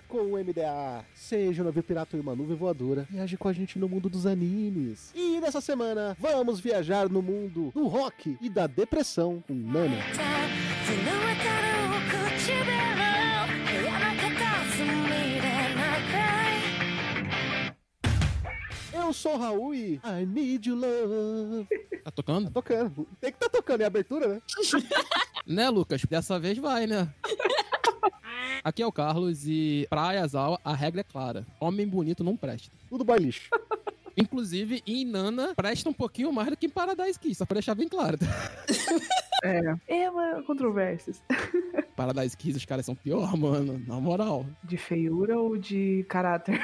com o MDA. Seja o navio pirata e uma nuvem voadora. Viaje com a gente no mundo dos animes. E nessa semana, vamos viajar no mundo do rock e da depressão com Nana. Eu sou o Raul e I need you love. Tá tocando? Tá tocando. Tem que tá tocando, é abertura, né? né, Lucas? Dessa vez vai, né? Aqui é o Carlos e pra Ayazawa a regra é clara. Homem bonito não presta. Tudo boy lixo. Inclusive, em Nana, presta um pouquinho mais do que em Paradise Kiss, só pra deixar bem claro. É, é uma controvérsias. Paradise Kiss, os caras são pior, mano. Na moral. De feiura ou de caráter?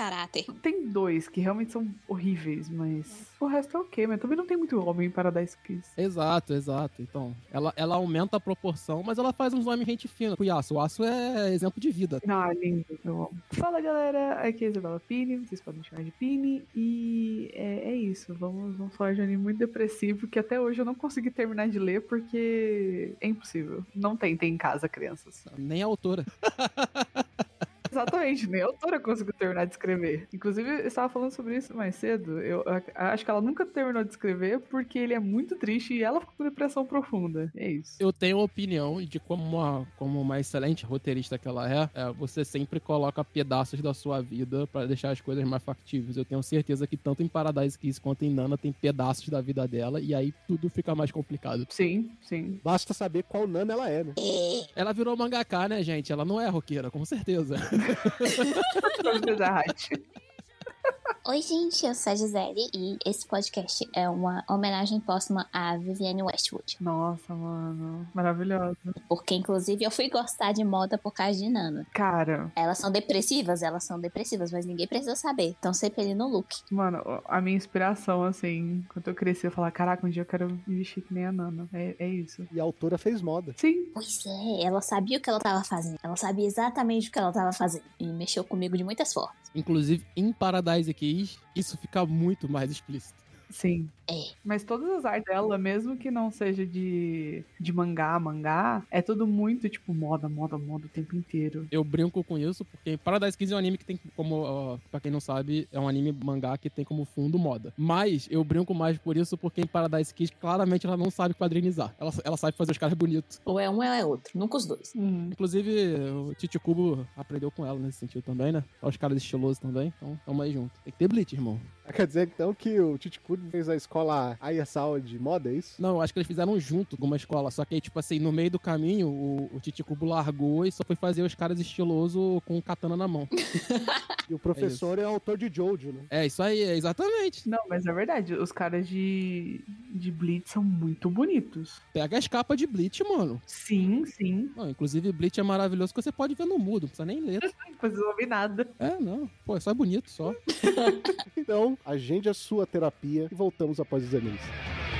Caráter. Tem dois que realmente são horríveis, mas o resto é ok, mas também não tem muito homem em Paradise Kiss. Exato, exato. Então, ela, ela aumenta a proporção, mas ela faz uns homens gente fina. O Yasuo, o Aço é exemplo de vida. Não, é lindo, eu amo. Fala galera, aqui é a Isabela Pini, vocês podem me chamar de Pini, e é, é isso, vamos, vamos falar de um anime muito depressivo que até hoje eu não consegui terminar de ler porque é impossível. Não tentem em casa, crianças. Nem a autora. Exatamente, nem a autora conseguiu terminar de escrever. Inclusive, eu estava falando sobre isso mais cedo. Eu a- acho que ela nunca terminou de escrever porque ele é muito triste e ela ficou com depressão profunda. É isso. Eu tenho a opinião de como uma, como uma excelente roteirista que ela é, é, você sempre coloca pedaços da sua vida pra deixar as coisas mais factíveis. Eu tenho certeza que tanto em Paradise Kiss quanto em Nana tem pedaços da vida dela e aí tudo fica mais complicado. Sim, sim. Basta saber qual Nana ela é, né? Ela virou mangaka, né, gente? Ela não é roqueira, com certeza. Verdade. Oi, gente, eu sou a Gisele e esse podcast é uma homenagem póstuma a Vivienne Westwood. Nossa, mano. Maravilhosa. Porque, inclusive, eu fui gostar de moda por causa de Nana. Cara, Elas são depressivas, elas são depressivas, mas ninguém precisa saber. Então sempre ali no look. mano, a minha inspiração, assim, quando eu cresci, eu falava, caraca, um dia eu quero me vestir que nem a Nana. É, é isso. E a autora fez moda. Sim, Pois é, ela sabia o que ela tava fazendo. Ela sabia exatamente o que ela tava fazendo. E mexeu comigo de muitas formas. Inclusive, em Paradise Isso fica muito mais explícito. sim. É. Mas todas as artes dela, mesmo que não seja de, de mangá, mangá, é tudo muito, tipo, moda, moda, moda o tempo inteiro. Eu brinco com isso porque Paradise Kiss é um anime que tem como, ó, pra quem não sabe, é um anime mangá que tem como fundo moda. Mas eu brinco mais por isso porque em Paradise Kiss, claramente ela não sabe quadrinizar. Ela, ela sabe fazer os caras bonitos. Ou é um ou é outro, nunca os dois. Inclusive, o Titi Kubo aprendeu com ela nesse sentido também, né? Olha os caras estilosos também. Então, tamo aí junto. Tem que ter Bleach, irmão. Quer dizer, então, que o Titicuri fez a escola Ayasawa de moda, é isso? Não, eu acho que eles fizeram junto com uma escola. Só que aí, tipo assim, no meio do caminho, o, o Titi Kubo largou e só foi fazer os caras estilosos com o katana na mão. E o professor é, autor de Jojo, né? É isso aí, é exatamente. Não, mas é verdade, os caras de, de Blitz são muito bonitos. Pega as capas de Bleach, mano. Sim, sim. Não, inclusive, Bleach é maravilhoso que você pode ver no mudo, não precisa nem ler. Não precisa ouvir nada. É, não. Pô, é só bonito, só. Então, agende a sua terapia e voltamos após os animes.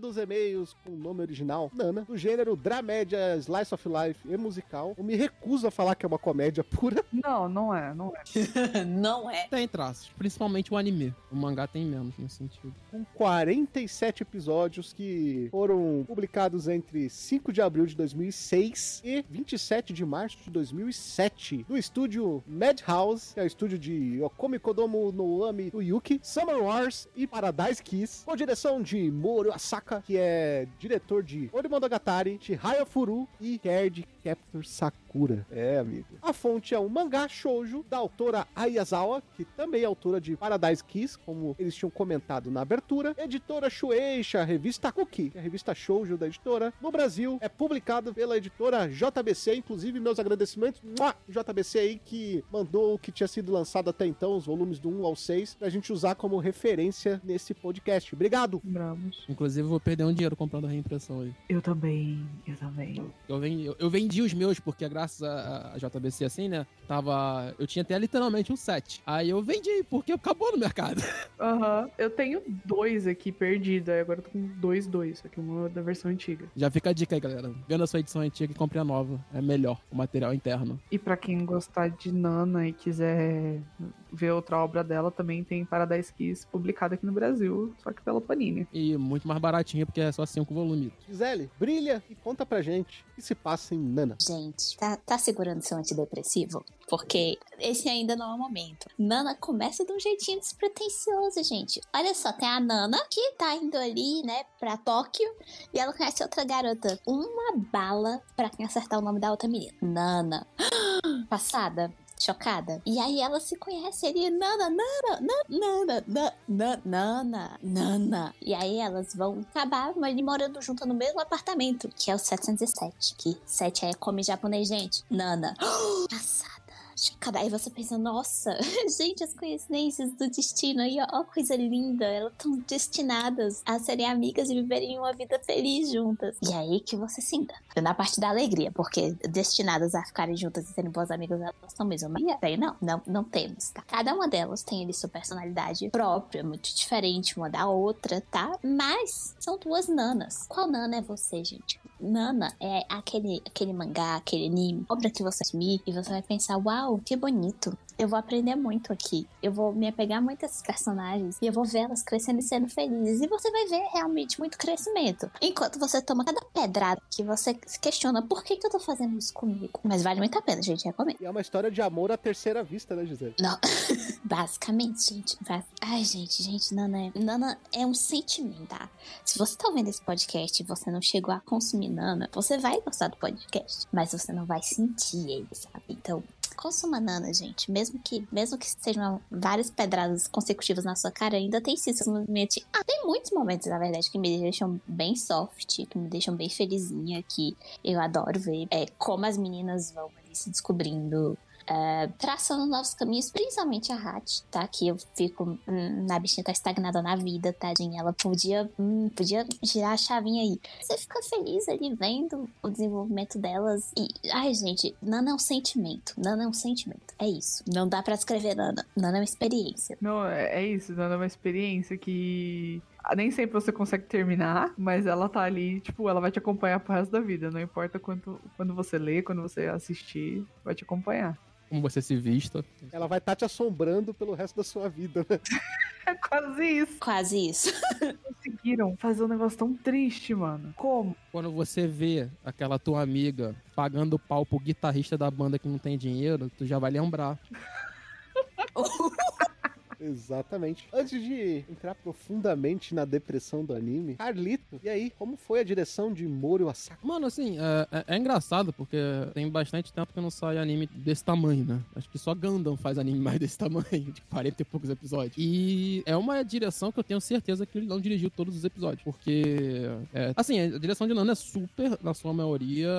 Dos e-mails com o nome original, Nana, do gênero dramédia, slice of life e musical. Eu me recuso a falar que é uma comédia pura. Não, não é, não é. Não é. Tem traços, principalmente o anime. O mangá tem menos nesse sentido. com 47 episódios que foram publicados entre 5 de abril de 2006 e 27 de março de 2007 no estúdio Madhouse, que é o estúdio de Okumi Kodomo no Ami no Yuki, Summer Wars e Paradise Kiss, com direção de Moro Asaka, que é diretor de Orimonogatari, Chihaya Furu e Card Captor Sakura. É, amigo. A fonte é um mangá shoujo da autora Ayazawa, que também é autora de Paradise Kiss, como eles tinham comentado na abertura. Editora Shueisha, revista Cookie, que é a revista shoujo da editora. No Brasil, é publicado pela editora JBC, inclusive meus agradecimentos, mua, JBC aí, que mandou o que tinha sido lançado até então, os volumes do 1 ao 6, pra gente usar como referência nesse podcast. Obrigado! Bravos. Inclusive, eu vou perder um dinheiro comprando a reimpressão aí. Eu também, eu também. Eu vendi, eu, eu vendi os meus, porque graças a, a JBC, assim, né? Tava. Eu tinha até literalmente um set. Aí eu vendi, porque acabou no mercado. Aham. Eu tenho dois aqui perdidos, aí agora eu tô com dois, dois. Só que uma é da versão antiga. Já fica a dica aí, galera. Vendo a sua edição antiga e compre a nova. É melhor, o material interno. E pra quem gostar de Nana e quiser ver outra obra dela, também tem Paradise Kiss publicada aqui no Brasil, só que pela Panini. E muito mais baratinho, porque é só cinco volumes. Gisele, brilha e conta pra gente o que se passa em Nana. Gente, tá, tá segurando seu antidepressivo? Porque esse ainda não é o momento. Nana começa de um jeitinho despretensioso, gente. Olha só, tem a Nana que tá indo ali, né, pra Tóquio e ela conhece outra garota. Uma bala pra quem acertar o nome da outra menina. Nana. Passada. Chocada. E aí ela se conhece ali, Nana, Nana, Nana, Nana, Nana, Nana, Nana. E aí elas vão acabar morando juntas no mesmo apartamento, que é o 707. Que 7 é come japonês, gente. Nana. Passada. Chocada. Aí você pensa, nossa, gente, as coincidências do destino aí, ó, coisa linda. Elas estão destinadas a serem amigas e viverem uma vida feliz juntas. E aí que você se engana. Na parte da alegria, porque destinadas a ficarem juntas e serem boas amigas, elas estão mesmo. Mas aí não, não, não temos, tá? Cada uma delas tem ali sua personalidade própria, muito diferente uma da outra, tá? Mas são duas nanas. Qual nana é você, gente? Nana é aquele, aquele mangá, aquele anime, obra que você assumir e você vai pensar, uau, que bonito. Eu vou aprender muito aqui. Eu vou me apegar muito a esses personagens e eu vou ver elas crescendo e sendo felizes. E você vai ver realmente muito crescimento. Enquanto você toma cada pedrada que você se questiona por que, que eu tô fazendo isso comigo. Mas vale muito a pena, gente, recomendo. E é uma história de amor à terceira vista, né, Gisele? Não, basicamente, gente. bas- Ai, gente, gente, Nana é... Nana é um sentimento, tá? Se você tá ouvindo esse podcast e você não chegou a consumir Nana, você vai gostar do podcast, mas você não vai sentir ele, sabe? Então, consuma Nana, gente. Mesmo que, mesmo que sejam várias pedradas consecutivas na sua cara, ainda tem sim seus movimentos. Ah, tem muitos momentos, na verdade, que me deixam bem soft, que me deixam bem felizinha, que eu adoro ver. É como as meninas vão ali se descobrindo é, traçando novos caminhos, principalmente a Hat, tá? Que eu fico. Hum, a bichinha tá estagnada na vida, tadinha. Ela podia. hum, podia girar a chavinha aí. Você fica feliz ali vendo o desenvolvimento delas. E. Ai, gente, Nana é um sentimento. Nana é um sentimento. É isso. Não dá pra escrever Nana. Nana é uma experiência. Não, é é isso, Nana é uma experiência que nem sempre você consegue terminar, mas ela tá ali, tipo, ela vai te acompanhar pro resto da vida. Não importa quanto, quando você lê, quando você assistir, vai te acompanhar. Como você se vista. Ela vai estar te assombrando pelo resto da sua vida, né? É quase isso. Quase isso. Conseguiram fazer um negócio tão triste, mano. Como? Quando você vê aquela tua amiga pagando pau pro guitarrista da banda que não tem dinheiro, tu já vai lembrar. Exatamente. Antes de entrar profundamente na depressão do anime, Carlito, e aí, como foi a direção de Moro Asaka? Mano, assim, é, é- é engraçado porque tem bastante tempo que não sai anime desse tamanho, né? Acho que só Gundam faz anime mais desse tamanho, de 40 e poucos episódios. E é uma direção que eu tenho certeza que ele não dirigiu todos os episódios, porque, é, assim, a direção de Nana é super, na sua maioria,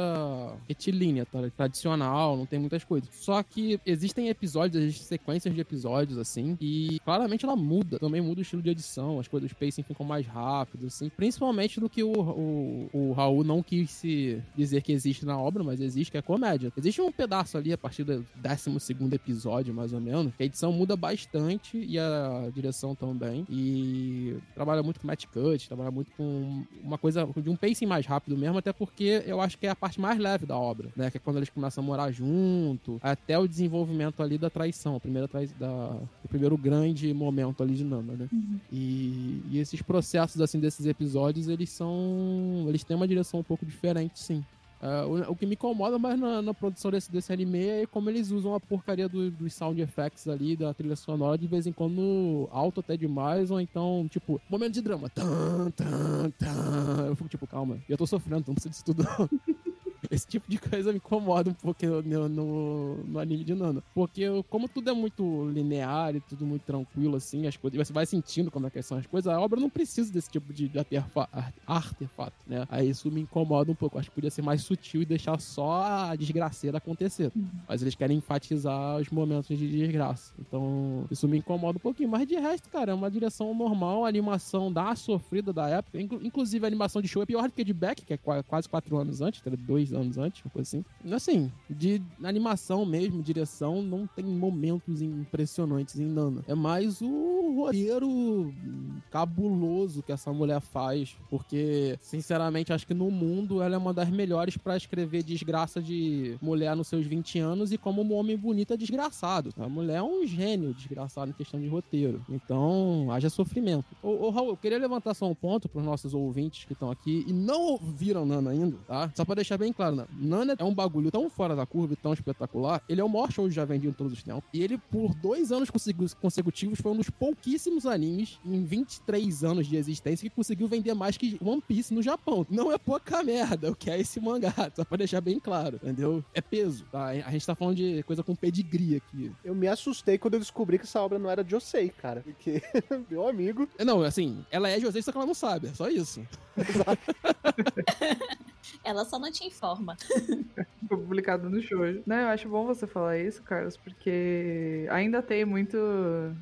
retilínea, tá? tradicional, não tem muitas coisas. Só que existem episódios, existem sequências de episódios, assim, e Claramente ela muda, também muda o estilo de edição, as coisas, os pacing ficam mais rápidos, assim. Principalmente do que o, o, o Raul não quis se dizer que existe na obra, mas existe, que é comédia. Existe um pedaço ali a partir do 12 episódio, mais ou menos, que a edição muda bastante e a direção também. E trabalha muito com match cut, trabalha muito com uma coisa de um pacing mais rápido mesmo, até porque eu acho que é a parte mais leve da obra, né? Que é quando eles começam a morar junto, até o desenvolvimento ali da traição, a primeira trai da, o primeiro grande momento ali de Nana, né? Uhum. E, e esses processos, assim, desses episódios, eles são. Eles têm uma direção um pouco diferente, sim. É, o, o que me incomoda mais na, na produção desse, desse anime é como eles usam a porcaria do- dos sound effects ali, da trilha sonora, de vez em quando alto até demais, ou então, tipo, momento de drama. Tan, tan, tan. Eu fico tipo, calma, eu tô sofrendo, não precisa disso tudo não. Esse tipo de coisa me incomoda um pouco no, no, no anime de Nana. Porque como tudo é muito linear e tudo muito tranquilo, assim, as coisas, você vai sentindo como é que são as coisas, a obra não precisa desse tipo de artefa- ar- artefato, né? Aí isso me incomoda um pouco. Acho que podia ser mais sutil e deixar só a desgraceira acontecer. Mas eles querem enfatizar os momentos de desgraça. Então, isso me incomoda um pouquinho. Mas de resto, cara, é uma direção normal, a animação da sofrida da época. Inclu- inclusive, a animação de show é pior do que de Beck, que é qua- quase quatro anos antes, ligado? Anos antes, uma coisa assim. Assim, de animação mesmo, direção, não tem momentos impressionantes em Nana. É mais o roteiro cabuloso que essa mulher faz. Porque, sinceramente, acho que no mundo ela é uma das melhores pra escrever desgraça de mulher nos seus 20 anos e como um homem bonito é desgraçado. A mulher é um gênio desgraçado em questão de roteiro. Então, haja sofrimento. Ô, ô Raul, eu queria levantar só um ponto pros nossos ouvintes que estão aqui e não ouviram Nana ainda, tá? Só pra deixar bem claro, né? Nana é um bagulho tão fora da curva e tão espetacular. Ele é o maior show já vendido em todos os tempos. E ele, por dois anos consecutivos, foi um dos pouquíssimos animes em 23 anos de existência que conseguiu vender mais que One Piece no Japão. Não é pouca merda o que é esse mangá, só pra deixar bem claro, entendeu? É peso, tá? A gente tá falando de coisa com pedigree aqui. Eu me assustei quando eu descobri que essa obra não era de Josei, cara. Porque, meu amigo, Não, assim, ela é José, só que ela não sabe, é só isso. Ela só não te informa. Foi publicado no Shoujo. Não, eu acho bom você falar isso, Carlos, porque ainda tem muito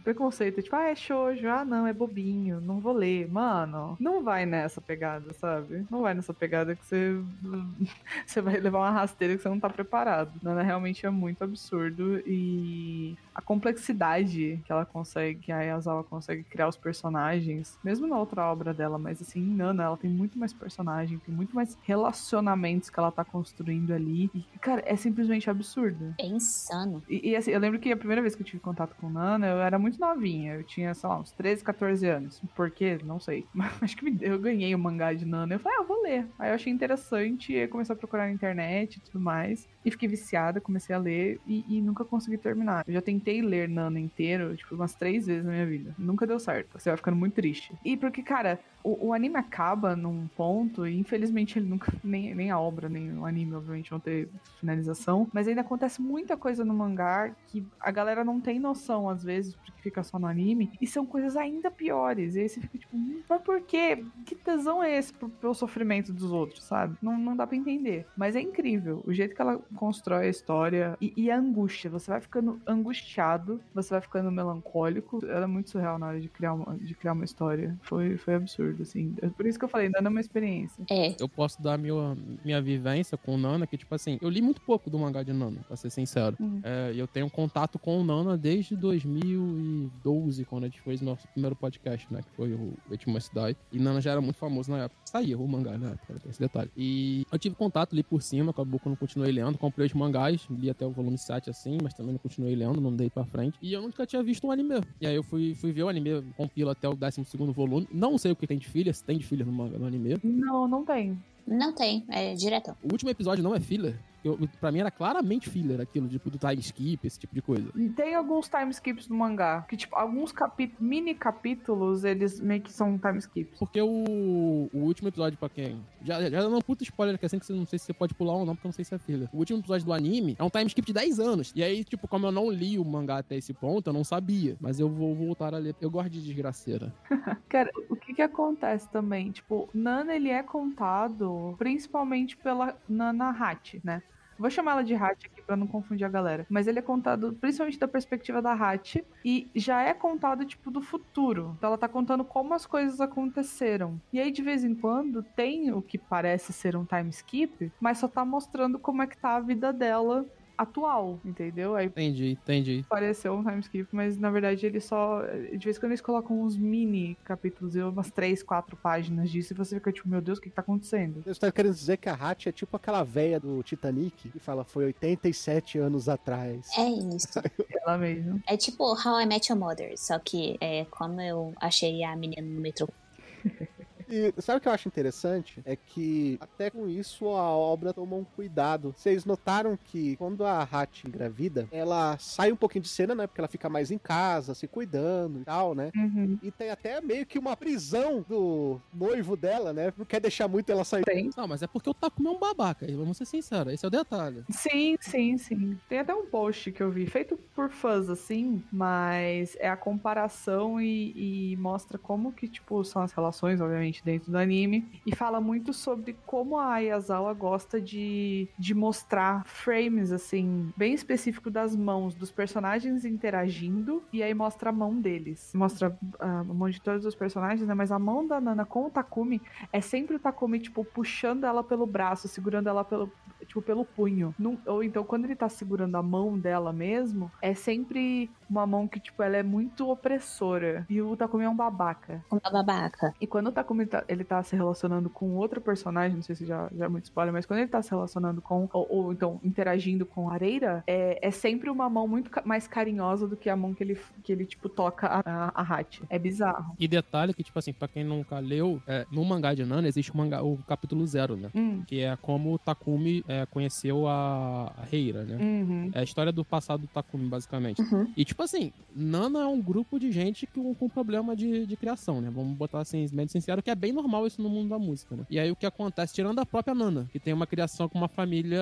preconceito. Tipo, ah, é Shoujo. Ah, não, é bobinho. Não vou ler. Mano, não vai nessa pegada, sabe? Não vai nessa pegada que você, você vai levar uma rasteira que você não tá preparado. Nana realmente é muito absurdo e a complexidade que ela consegue, que a Ayazawa consegue criar os personagens, mesmo na outra obra dela, mas assim, Nana, ela tem muito mais personagem, tem muito mais relacionamentos que ela tá construindo ali. E, cara, é simplesmente absurdo. É insano. E, e, assim, eu lembro que a primeira vez que eu tive contato com Nana, eu era muito novinha. Eu tinha, sei lá, uns 13, 14 anos. Por quê? Não sei. Mas acho que me- eu ganhei o mangá de Nana. Eu falei, ah, eu vou ler. Aí eu achei interessante, aí comecei a procurar na internet e tudo mais. E fiquei viciada, comecei a ler e, e nunca consegui terminar. Eu já tentei ler Nana inteiro, tipo, umas três vezes na minha vida. Nunca deu certo. Você vai ficando muito triste. E porque, cara, o, o anime acaba num ponto, e infelizmente ele nunca. Nem, nem a obra, nem o anime, obviamente, vão ter finalização. Mas ainda acontece muita coisa no mangá que a galera não tem noção, às vezes, porque fica só no anime. E são coisas ainda piores. E aí você fica tipo, "Hum, mas por quê? Que tesão é esse pro- pelo sofrimento dos outros, sabe? Não, não dá pra entender. Mas é incrível. O jeito que ela constrói a história e, e a angústia. Você vai ficando angustiado, você vai ficando melancólico. Ela é muito surreal na hora de criar uma, de criar uma história. Foi, foi absurdo, assim. É por isso que eu falei, não é uma experiência. É. Eu posso dar minha, minha vivência com o Nana, que, tipo assim, eu li muito pouco do mangá de Nana, pra ser sincero. Uhum. É, e eu tenho contato com o Nana desde 2012, quando a gente fez nosso primeiro podcast, né? Que foi o Última Cidade. E Nana já era muito famoso na época. Saía o mangá na época, tem esse detalhe. E eu tive contato ali por cima, acabou que eu não continuei lendo. Comprei os mangás, li até o volume 7 assim, mas também não continuei lendo, não dei pra frente. E eu nunca tinha visto um anime. E aí eu fui, fui ver o anime, compila até o 12 volume. Não sei o que tem de filha, se tem de filha no no anime. Não, não tem. Não tem, é diretão. O último episódio não é filler. Eu, pra mim era claramente filler aquilo, tipo, do time skip, esse tipo de coisa. E Tem alguns time skips no mangá. Que, tipo, alguns capi mini capítulos, eles meio que são time skips. Porque o, o último episódio, pra quem. Já, já dando um puta spoiler que assim que você não sei se você pode pular ou não, porque eu não sei se é filler. O último episódio do anime é um time skip de 10 anos. E aí, tipo, como eu não li o mangá até esse ponto, eu não sabia. Mas eu vou voltar a ler. Eu gosto de desgraceira. Cara, o que que acontece também? Tipo, Nana, ele é contado principalmente pela Nana Hachi, né? Vou chamar ela de Hatch aqui pra não confundir a galera. Mas ele é contado principalmente da perspectiva da Hatch e já é contado, tipo, do futuro. Então ela tá contando como as coisas aconteceram. E aí, de vez em quando, tem o que parece ser um time skip, mas só tá mostrando como é que tá a vida dela atual, entendeu? Aí Entendi, entendi. pareceu um time skip, mas na verdade ele só. De vez em quando eles colocam uns mini capítulos, umas três, quatro páginas disso, e você fica tipo, meu Deus, o que, que tá acontecendo? Você tá querendo dizer que a Hatch é tipo aquela véia do Titanic que fala foi 87 anos atrás. É isso. Ela mesmo. É tipo How I Met Your Mother, só que é como eu achei a menina no metrô. E sabe o que eu acho interessante? É que até com isso a obra toma um cuidado. Vocês notaram que quando a Hatch engravida, ela sai um pouquinho de cena, né? Porque ela fica mais em casa, se cuidando e tal, né? Uhum. E tem até meio que uma prisão do noivo dela, né? Não quer deixar muito ela sair. Tem. Não, mas é porque o Takumi é um babaca, vamos ser sinceros, esse é o detalhe. Sim, sim, sim. Tem até um post que eu vi, feito por fãs, assim, mas é a comparação e, e mostra como que, tipo, são as relações, obviamente, dentro do anime. E fala muito sobre como a Ayazawa gosta de, de mostrar frames, assim, bem específico das mãos dos personagens interagindo, e aí mostra a mão deles. Mostra ah, a mão de todos os personagens, né? Mas a mão da Nana com o Takumi é sempre o Takumi, tipo, puxando ela pelo braço, segurando ela pelo, tipo, pelo punho. Num- ou então, quando ele tá segurando a mão dela mesmo, é sempre uma mão que, tipo, ela é muito opressora. E o Takumi é um babaca. Uma babaca. E quando o Takumi tá, ele tá se relacionando com outro personagem, não sei se já, já é muito spoiler, mas quando ele tá se relacionando com, ou, ou então interagindo com a Areira, é, é sempre uma mão muito ca- mais carinhosa do que a mão que ele, que ele tipo, toca a, a, a Hachi. É bizarro. E detalhe que, tipo assim, pra quem nunca leu, é, no mangá de Nana existe o, mangá, o capítulo zero, né? Hum, Que é como o Takumi é, conheceu a, a Reira, né? uhum. É a história do passado do Takumi, basicamente. Uhum. E, tipo assim, Nana é um grupo de gente que, com problema de, de criação, né? Vamos botar assim, bem sincero, que é bem normal isso no mundo da música, né? E aí o que acontece, tirando a própria Nana, que tem uma criação com uma família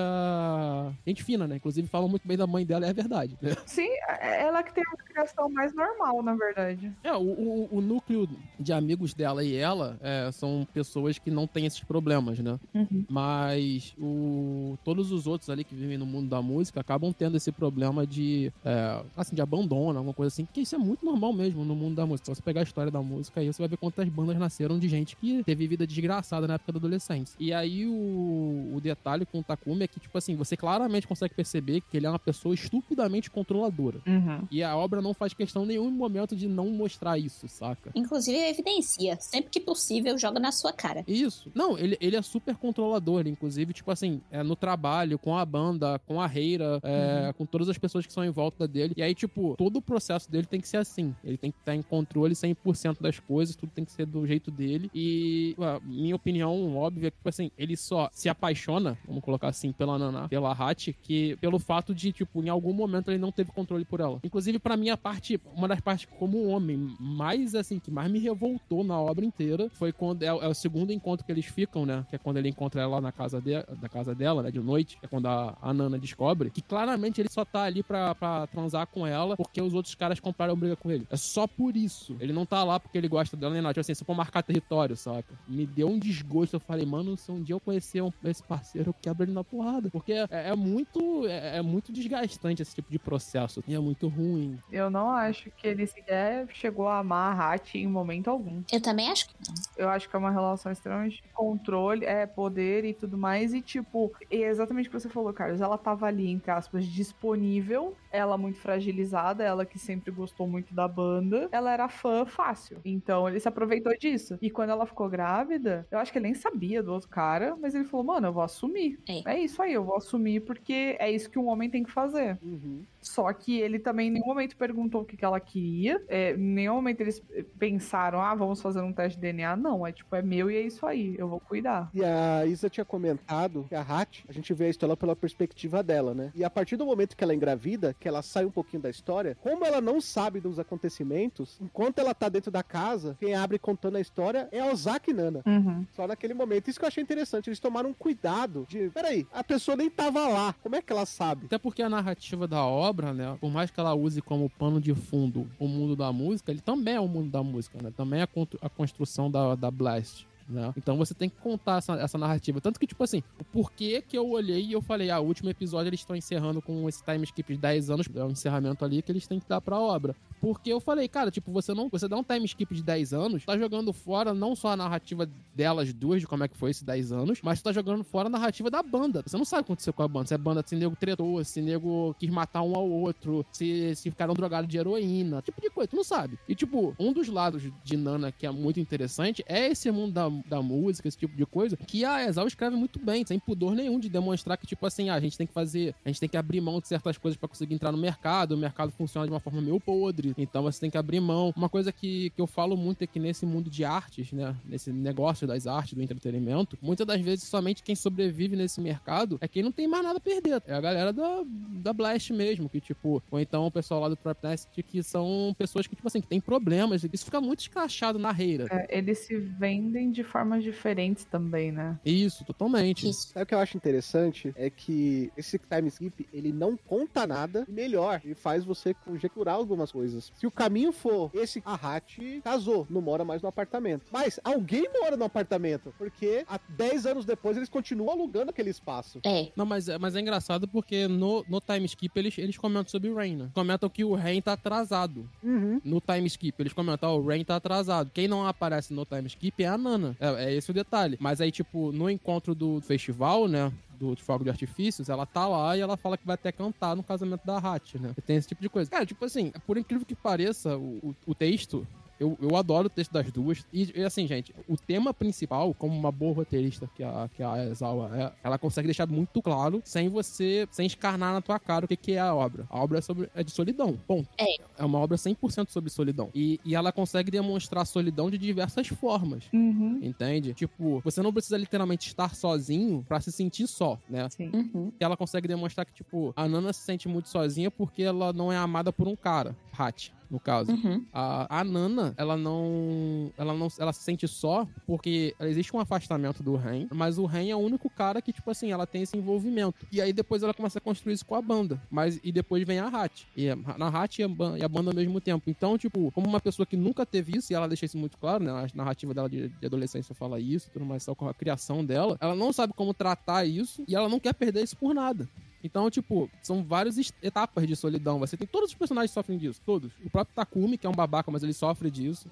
gente fina, né? Inclusive falam muito bem da mãe dela, é verdade, né? Sim, ela que tem uma criação mais normal, na verdade. É, o, o, o núcleo de amigos dela e ela é, são pessoas que não têm esses problemas, né? Uhum. Mas o, todos os outros ali que vivem no mundo da música acabam tendo esse problema de, é, assim, de abandono, alguma coisa assim, que isso é muito normal mesmo no mundo da música. Se você pegar a história da música aí, você vai ver quantas bandas nasceram de gente que teve vida desgraçada na época da adolescência. E aí o, o detalhe com o Takumi é que, tipo assim, você claramente consegue perceber que ele é uma pessoa estupidamente controladora. Uhum. E a obra não faz questão nenhum momento de não mostrar isso, saca? Inclusive, evidencia. Sempre que possível, joga na sua cara. Isso. Não, ele, ele é super controlador, inclusive, tipo assim, é, no trabalho, com a banda, com a Reira, é, com todas as pessoas que são em volta dele. E aí, tipo, todo o processo dele tem que ser assim. Ele tem que estar em controle 100% das coisas, tudo tem que ser do jeito dele. E, a minha opinião óbvia é que, tipo assim, ele só se apaixona, vamos colocar assim, pela Naná, pela Hachi, que pelo fato de, tipo, em algum momento ele não teve controle por ela. Inclusive, pra mim, a parte, uma das partes como homem, mais assim, que mais me revoltou na obra inteira foi quando é, é o segundo encontro que eles ficam, né? Que é quando ele encontra ela na casa, de, da casa dela, né? De noite, é quando a, a Nana descobre que claramente ele só tá ali pra, pra transar com ela porque os outros caras compraram briga com ele. É só por isso. Ele não tá lá porque ele gosta dela nem nada. Tipo assim, só pra marcar território, saca? Me deu um desgosto. Eu falei, mano, se um dia eu conhecer um- esse parceiro, eu quebro ele na porrada. Porque é, é muito. É, é muito desgastante esse tipo de processo. E é muito ruim. Eu não acho que ele sequer chegou a amar a Hachi em momento algum. Eu também acho que não. Eu acho que é uma relação extremamente de controle, é poder e tudo mais. E, tipo, é exatamente o que você falou, Carlos. Ela tava ali, entre aspas, disponível. Ela muito fragilizada, ela que sempre gostou muito da banda. Ela era fã fácil. Então ele se aproveitou disso. E quando ela ficou grávida, eu acho que ele nem sabia do outro cara, mas ele falou, mano, eu vou assumir. É. É isso aí, eu vou assumir porque é isso que um homem tem que fazer. Uhum. Só que ele também em nenhum momento perguntou o que, que ela queria. É, em nenhum momento eles pensaram, ah, vamos fazer um teste de DNA. Não, é tipo, é meu e é isso aí, eu vou cuidar. E a Isa tinha comentado que a Hatch, a gente vê a história pela perspectiva dela, né? E a partir do momento que ela é engravida, que ela sai um pouquinho da história, como ela não sabe dos acontecimentos, enquanto ela tá dentro da casa, quem abre contando a história é a Ozaki Nana. Uhum. Só naquele momento. Isso que eu achei interessante. Eles tomaram um cuidado de. Peraí, a pessoa nem tava lá. Como é que ela sabe? Até porque a narrativa da obra, né, por mais que ela use como pano de fundo o mundo da música, ele também é o mundo da música, né? Também é a construção da, da Blast. Né? Então você tem que contar essa, essa narrativa. Tanto que, tipo assim, o porquê que eu olhei e eu falei, ah, o último episódio eles estão encerrando com esse time skip de 10 anos, é um encerramento ali que eles têm que dar pra obra. Porque eu falei, cara, tipo, você não. Você dá um time skip de 10 anos, tá jogando fora não só a narrativa delas duas, de como é que foi esses 10 anos, mas tá jogando fora a narrativa da banda. Você não sabe o que aconteceu com a banda. Se a banda, se nego tretou, se nego quis matar um ao outro, se, se ficaram drogados de heroína, tipo de coisa, tu não sabe. E, tipo, um dos lados de Nana que é muito interessante é esse mundo da, da música, esse tipo de coisa, que a Exal escreve muito bem, sem pudor nenhum de demonstrar que, tipo assim, ah, a gente tem que fazer, a gente tem que abrir mão de certas coisas para conseguir entrar no mercado, o mercado funciona de uma forma meio podre, então você tem que abrir mão. Uma coisa que, que eu falo muito é que nesse mundo de artes, né, nesse negócio das artes, do entretenimento, muitas das vezes somente quem sobrevive nesse mercado é quem não tem mais nada a perder. É a galera da, da Blast mesmo, que tipo, ou então o pessoal lá do Trapnest, que são pessoas que, tipo assim, que tem problemas. Isso fica muito escrachado na reira. É, eles se vendem de formas diferentes também, né? Isso, totalmente. Isso. Sabe o que eu acho interessante? É que esse time skip, ele não conta nada e melhor, ele faz você conjecturar algumas coisas. Se o caminho for esse, a Hat casou, não mora mais no apartamento. Mas alguém mora no apartamento, porque há 10 anos depois eles continuam alugando aquele espaço. É. Não, mas, é- mas é engraçado porque no, no time skip eles, eles comentam sobre o Rain, né? Comentam que o Rain tá atrasado. Uhum. No time skip, eles comentam, ó, o Rain tá atrasado. Quem não aparece no time skip é a Nana. É, é esse o detalhe. Mas aí, tipo, no encontro do festival, né? Do fogo de artifícios, ela tá lá e ela fala que vai até cantar no casamento da Hat, né? Tem esse tipo de coisa. Cara, tipo assim, por incrível que pareça, o, o, o texto eu, eu adoro o texto das duas. E, e, assim, gente, o tema principal, como uma boa roteirista que a, que a Ezawa é, ela consegue deixar muito claro, sem você, sem escarnar na tua cara o que, que é a obra. A obra é, sobre, é de solidão, ponto. É. É uma obra 100% sobre solidão. E, e ela consegue demonstrar solidão de diversas formas. Uhum. Entende? Tipo, você não precisa literalmente estar sozinho pra se sentir só, né? Sim. Uhum. ela consegue demonstrar que, tipo, a Nana se sente muito sozinha porque ela não é amada por um cara, Hat, no caso. Uhum. A, a Nana, ela não, ela não. Ela se sente só porque existe um afastamento do Ren, mas o Ren é o único cara que, tipo assim, ela tem esse envolvimento. E aí depois ela começa a construir isso com a banda. Mas e depois vem a Hat. E a, na Hat e a, e a banda ao mesmo tempo. Então, tipo, como uma pessoa que nunca teve isso, e ela deixa isso muito claro, né? A narrativa dela de, de adolescência fala isso, tudo mais, só com a criação dela. Ela não sabe como tratar isso e ela não quer perder isso por nada. Então, tipo, são várias etapas de solidão. Você tem todos os personagens que sofrem disso, todos. O próprio Takumi, que é um babaca, mas ele sofre disso.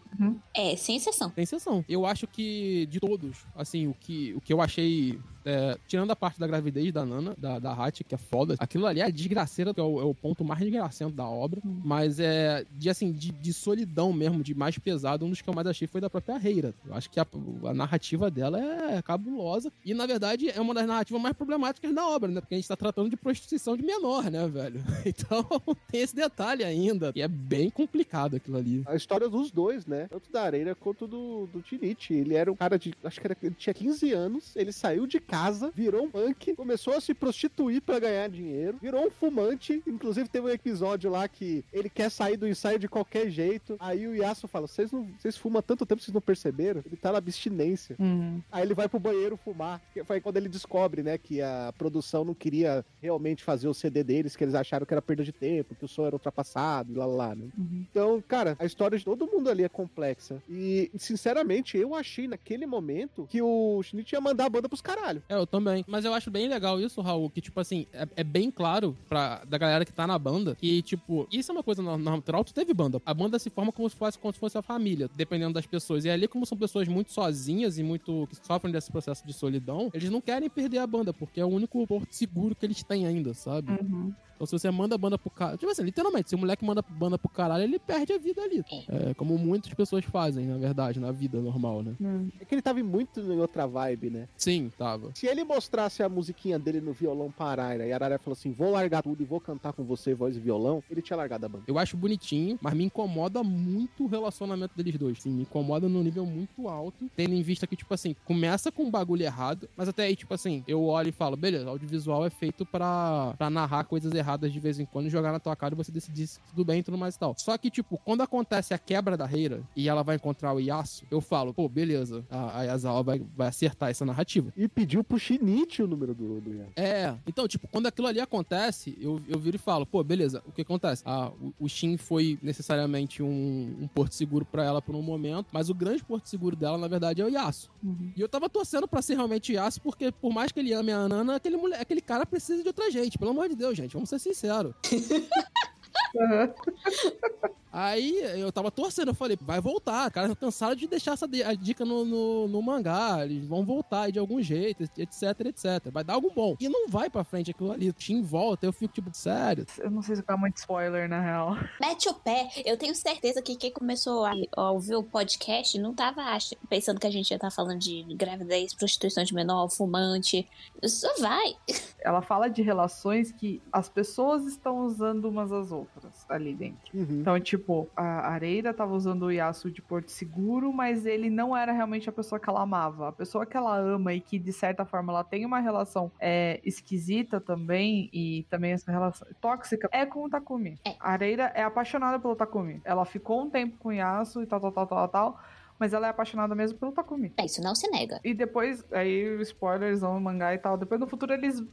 É, sem exceção. Tem exceção. Eu acho que de todos, assim, o que, o que eu achei. É, tirando a parte da gravidez da Nana, da, da que é foda, aquilo ali é desgraceira, que é o, é o ponto mais desgracento da obra. Mas é de assim, de, de solidão mesmo, de mais pesado, um dos que eu mais achei foi da própria Reira. Eu acho que a, a narrativa dela é cabulosa. E, na verdade, é uma das narrativas mais problemáticas da obra, né? Porque a gente tá tratando de prostituição de menor, né, velho? Então tem esse detalhe ainda. E é bem complicado aquilo ali. A história dos dois, né? Tanto da Areira quanto do, do Tinichi. Ele era um cara de. Acho que era, ele tinha 15 anos. Ele saiu de casa, virou um punk, começou a se prostituir pra ganhar dinheiro, virou um fumante. Inclusive, teve um episódio lá que ele quer sair do ensaio de qualquer jeito. Aí o Yasuo fala: Vocês não vocês fumam tanto tempo, vocês não perceberam? Ele tá na abstinência. Uhum. Aí ele vai pro banheiro fumar. Que foi quando ele descobre, né, que a produção não queria realmente fazer o CD deles, que eles acharam que era perda de tempo, que o som era ultrapassado, e lá lá, lá, né? Uhum. Então, cara, a história de todo mundo ali é complexa. E, sinceramente, eu achei naquele momento que o Schnitt ia mandar a banda pros caralho. É, eu também. Mas eu acho bem legal isso, Raul, que, tipo assim, é, é bem claro pra, da galera que tá na banda que, tipo, isso é uma coisa natural, tu teve banda. A banda se forma como se fosse, como se fosse a família, dependendo das pessoas. E ali, como são pessoas muito sozinhas e muito que sofrem desse processo de solidão, eles não querem perder a banda, porque é o único porto seguro que eles têm ainda, sabe? Uhum. Então, se você manda a banda pro caralho. Tipo assim, literalmente, se o moleque manda a banda pro caralho, ele perde a vida ali. É, como muitas pessoas fazem, na verdade, na vida normal, né? Uhum. É que ele tava muito em outra vibe, né? Sim, tava. Se ele mostrasse a musiquinha dele no violão pra Araira e a Araira falou assim: vou largar tudo e vou cantar com você, voz e violão, ele tinha largado a banda. Eu acho bonitinho, mas me incomoda muito o relacionamento deles dois. Sim, me incomoda num nível muito alto, tendo em vista que, tipo assim, começa com um bagulho errado, mas até aí, tipo assim, eu olho e falo, beleza, audiovisual é feito pra, pra narrar coisas erradas de vez em quando e jogar na tua cara e você decidir se tudo bem e tudo mais e tal. Só que, tipo, quando acontece a quebra da reira e ela vai encontrar o Yasuo, eu falo, pô, beleza, a, a Yazawa vai, vai acertar essa narrativa. E pediu pediu pro Shinichi o número do, do Yasuo. É, então, tipo, quando aquilo ali acontece, eu, eu viro e falo, pô, beleza, o que acontece? Ah, o, o Shin foi necessariamente um, um porto seguro pra ela por um momento, mas o grande porto seguro dela, na verdade, é o Yasuo. Uhum. E eu tava torcendo pra ser realmente o Yasuo, porque por mais que ele ame a Nana, aquele, mulher, aquele cara precisa de outra gente, pelo amor de Deus, gente, vamos ser sinceros. Aham. Aí eu tava torcendo, eu falei, vai voltar. Cara, cansaram de deixar essa a dica no, no, no mangá. Eles vão voltar aí de algum jeito, etc, etc. Vai dar algo bom. E não vai pra frente aquilo ali. Tim volta, eu fico tipo, sério. Eu não sei se tá muito spoiler, na real. Mete o pé. Eu tenho certeza que quem começou a, a ouvir o podcast não tava pensando que a gente ia estar falando de gravidez, prostituição de menor, fumante. Só vai. Ela fala de relações que as pessoas estão usando umas às outras ali dentro. Uhum. Então, tipo, a Areira tava usando o Yasuo de Porto Seguro, mas ele não era realmente a pessoa que ela amava. A pessoa que ela ama e que, de certa forma, ela tem uma relação é, esquisita também, e também essa relação tóxica, é com o Takumi. É. A Areira é apaixonada pelo Takumi. Ela ficou um tempo com o Yasuo e tal, tal, tal, tal, tal, mas ela é apaixonada mesmo pelo Takumi. É, Isso não se nega. E depois, aí, spoilers no mangá e tal, depois no futuro eles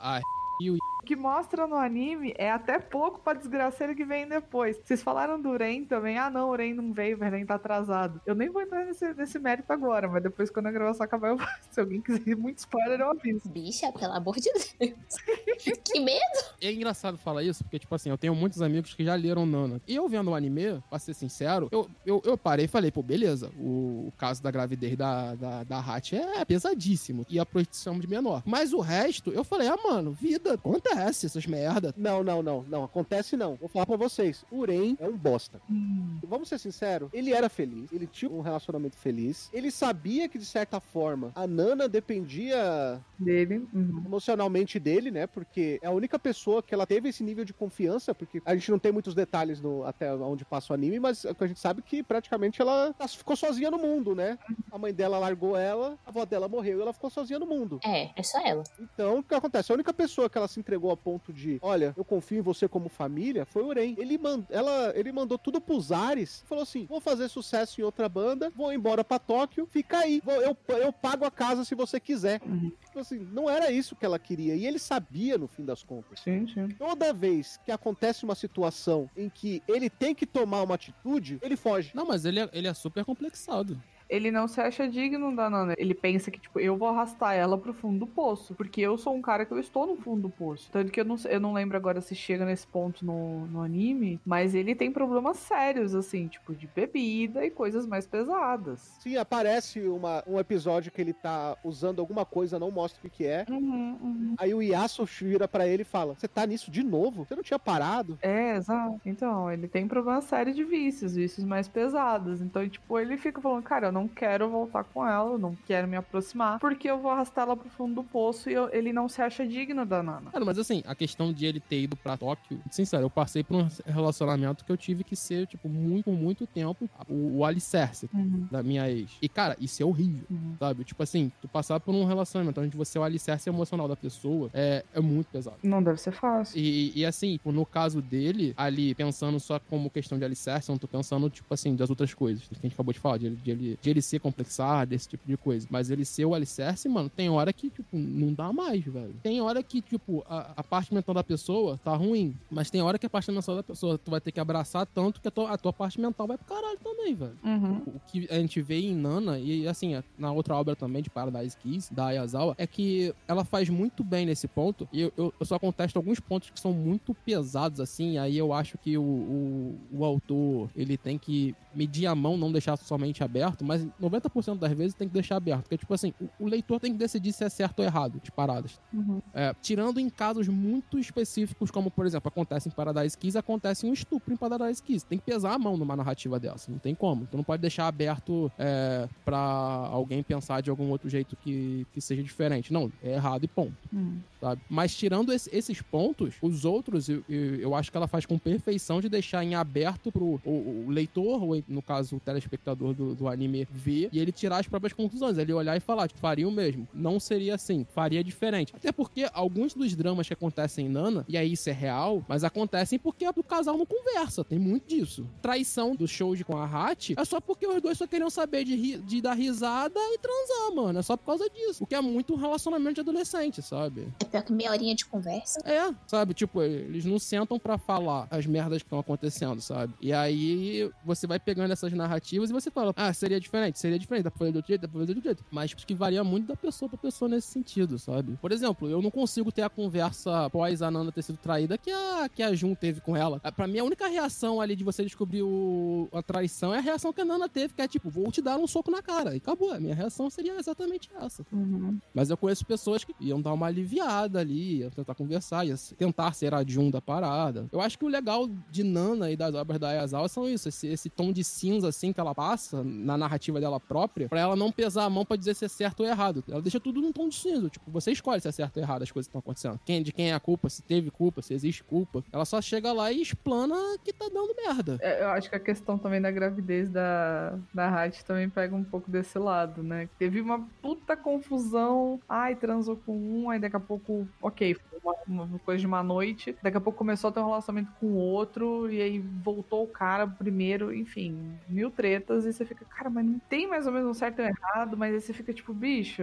Ai, O que mostra no anime é até pouco pra desgraceira que vem depois. Vocês falaram do Ren também. Ah, não, o Ren não veio, o Ren tá atrasado. Eu nem vou entrar nesse, nesse mérito agora, mas depois, quando a gravação acabar, eu Se alguém quiser muito spoiler, eu aviso. Bicha, pelo amor de Deus. que medo. É engraçado falar isso, porque, tipo assim, eu tenho muitos amigos que já leram Nana. E eu vendo o anime, pra ser sincero, eu, eu, eu parei e falei, pô, beleza, o, o caso da gravidez da, da, da Hatch é pesadíssimo. E a prostituição de menor. Mas o resto, eu falei, ah, mano, vida, acontece essas merda. Não, não, não, não. Acontece não. Vou falar pra vocês. O Ren é um bosta. Hum, Vamos ser sinceros, ele era feliz, ele tinha um relacionamento feliz, ele sabia que de certa forma a Nana dependia dele. Uhum. emocionalmente dele, né? Porque é a única pessoa que ela teve esse nível de confiança, porque a gente não tem muitos detalhes no, até onde passa o anime, mas a gente sabe que praticamente ela ficou sozinha no mundo, né? A mãe dela largou ela, a avó dela morreu e ela ficou sozinha no mundo. É, é só ela. Então, o que acontece? A única pessoa que ela se entregou a ponto de, olha, eu confio em você como família, foi o Ren. Ele, mand ela, ele mandou tudo pros ares, falou assim, vou fazer sucesso em outra banda, vou embora pra Tóquio, fica aí, vou- eu, eu pago a casa se você quiser. Uhum. Tipo assim, não era isso que ela queria, e ele sabia no fim das contas. Sim, sim. Toda vez que acontece uma situação em que ele tem que tomar uma atitude, ele foge. Não, mas ele é, ele é super complexado. Ele não se acha digno da Nana. Ele pensa que, tipo, eu vou arrastar ela pro fundo do poço. Porque eu sou um cara que eu estou no fundo do poço. Tanto que eu não, eu não lembro agora se chega nesse ponto no, no anime. Mas ele tem problemas sérios, assim, tipo, de bebida e coisas mais pesadas. Sim, aparece uma, um episódio que ele tá usando alguma coisa, não mostra o que, é. Uhum, uhum. Aí o Yasuo vira pra ele e fala: Você tá nisso de novo? Você não tinha parado? É, exato. Então, ele tem problemas sérios de vícios, vícios mais pesados. Então, tipo, ele fica falando, cara, eu não quero voltar com ela, eu não quero me aproximar, porque eu vou arrastar ela pro fundo do poço e eu- ele não se acha digno da Nana. Cara, mas assim, a questão de ele ter ido pra Tóquio, sincero, eu passei por um relacionamento que eu tive que ser, tipo, muito, muito tempo, o, o alicerce Uhum, da minha ex. E, cara, isso é horrível. uhum. Sabe? Tipo assim, tu passar por um relacionamento onde você é o alicerce emocional da pessoa é, é muito pesado. Não deve ser fácil. E, e assim, tipo, no caso dele, ali, pensando só como questão de alicerce, eu não tô pensando, tipo assim, das outras coisas que a gente acabou de falar, de, de ele, de ele ser complexado, esse tipo de coisa. Mas ele ser o alicerce, mano, tem hora que, tipo, não dá mais, velho. Tem hora que, tipo, a, a parte mental da pessoa tá ruim, mas tem hora que a parte mental da pessoa tu vai ter que abraçar tanto que a tua, a tua parte mental vai pro caralho também, velho Uhum. o que a gente vê em Nana, e assim, na outra obra também de Paradise Kiss, da Ayazawa, é que ela faz muito bem nesse ponto, e eu, eu, eu só contesto alguns pontos que são muito pesados, assim, aí eu acho que o, o, o autor, ele tem que medir a mão, não deixar somente aberto, mas 90% das vezes tem que deixar aberto, porque, tipo assim, o, o leitor tem que decidir se é certo ou errado de paradas. Uhum. É, tirando em casos muito específicos, como por exemplo, acontece em Paradise Kiss, acontece um estupro em Paradise Kiss. Tem que pesar a mão numa narrativa dessa, não tem como. Tu não pode deixar aberto é, pra alguém pensar de algum outro jeito que, que seja diferente. Não, é errado e ponto. Uhum. Sabe? Mas tirando esse- esses pontos, os outros, eu, eu, eu acho que ela faz com perfeição de deixar em aberto pro o, o leitor, ou no caso o telespectador do, do anime, ver e ele tirar as próprias conclusões. Ele olhar e falar, tipo, faria o mesmo. Não seria assim, faria diferente. Até porque alguns dos dramas que acontecem em Nana, e aí isso é real, mas acontecem porque o casal não conversa. Tem muito disso. Traição do Shoji com a Hachi é só porque os dois só queriam saber de, ri- de dar risada e transar, mano. É só por causa disso. O que é muito um relacionamento de adolescente, sabe? É pior que meia horinha de conversa. É, sabe? Tipo, eles não sentam pra falar as merdas que estão acontecendo, sabe? E aí você vai pegando essas narrativas e você fala, ah, seria diferente, seria diferente, dá pra fazer do outro jeito, dá pra fazer do outro jeito. Mas acho que varia muito da pessoa pra pessoa nesse sentido, sabe? Por exemplo, eu não consigo ter a conversa após a Nana ter sido traída que a, que a Jun teve com ela. Ah, Pra mim, a única reação ali de você descobrir o, a traição é a reação que a Nana teve, que é tipo, vou te dar um soco na cara. E acabou. A minha reação seria exatamente essa. Uhum. Mas eu conheço pessoas que iam dar uma aliviada ali, iam tentar conversar, iam tentar ser a Jun da parada. Eu acho que o legal de Nana e das obras da Ayazawa são isso, esse, esse tom de cinza assim que ela passa na narrativa dela própria, pra ela não pesar a mão pra dizer se é certo ou errado. Ela deixa tudo num tom de cinza, tipo, você escolhe se é certo ou errado as coisas que estão acontecendo. Quem, de quem é a culpa, se teve culpa, se existe culpa. Ela só chega lá e explana que tá dando merda. É, Eu acho que a questão também da gravidez da, da Hatch também pega um pouco desse lado, né? Teve uma puta confusão. Ai, transou com um, aí daqui a pouco, ok, foi uma, uma coisa de uma noite. Daqui a pouco começou a ter um relacionamento com outro, e aí voltou o cara primeiro, enfim, mil tretas, e você fica, cara, mas não tem mais ou menos um certo e um errado, mas aí você fica tipo, bicho,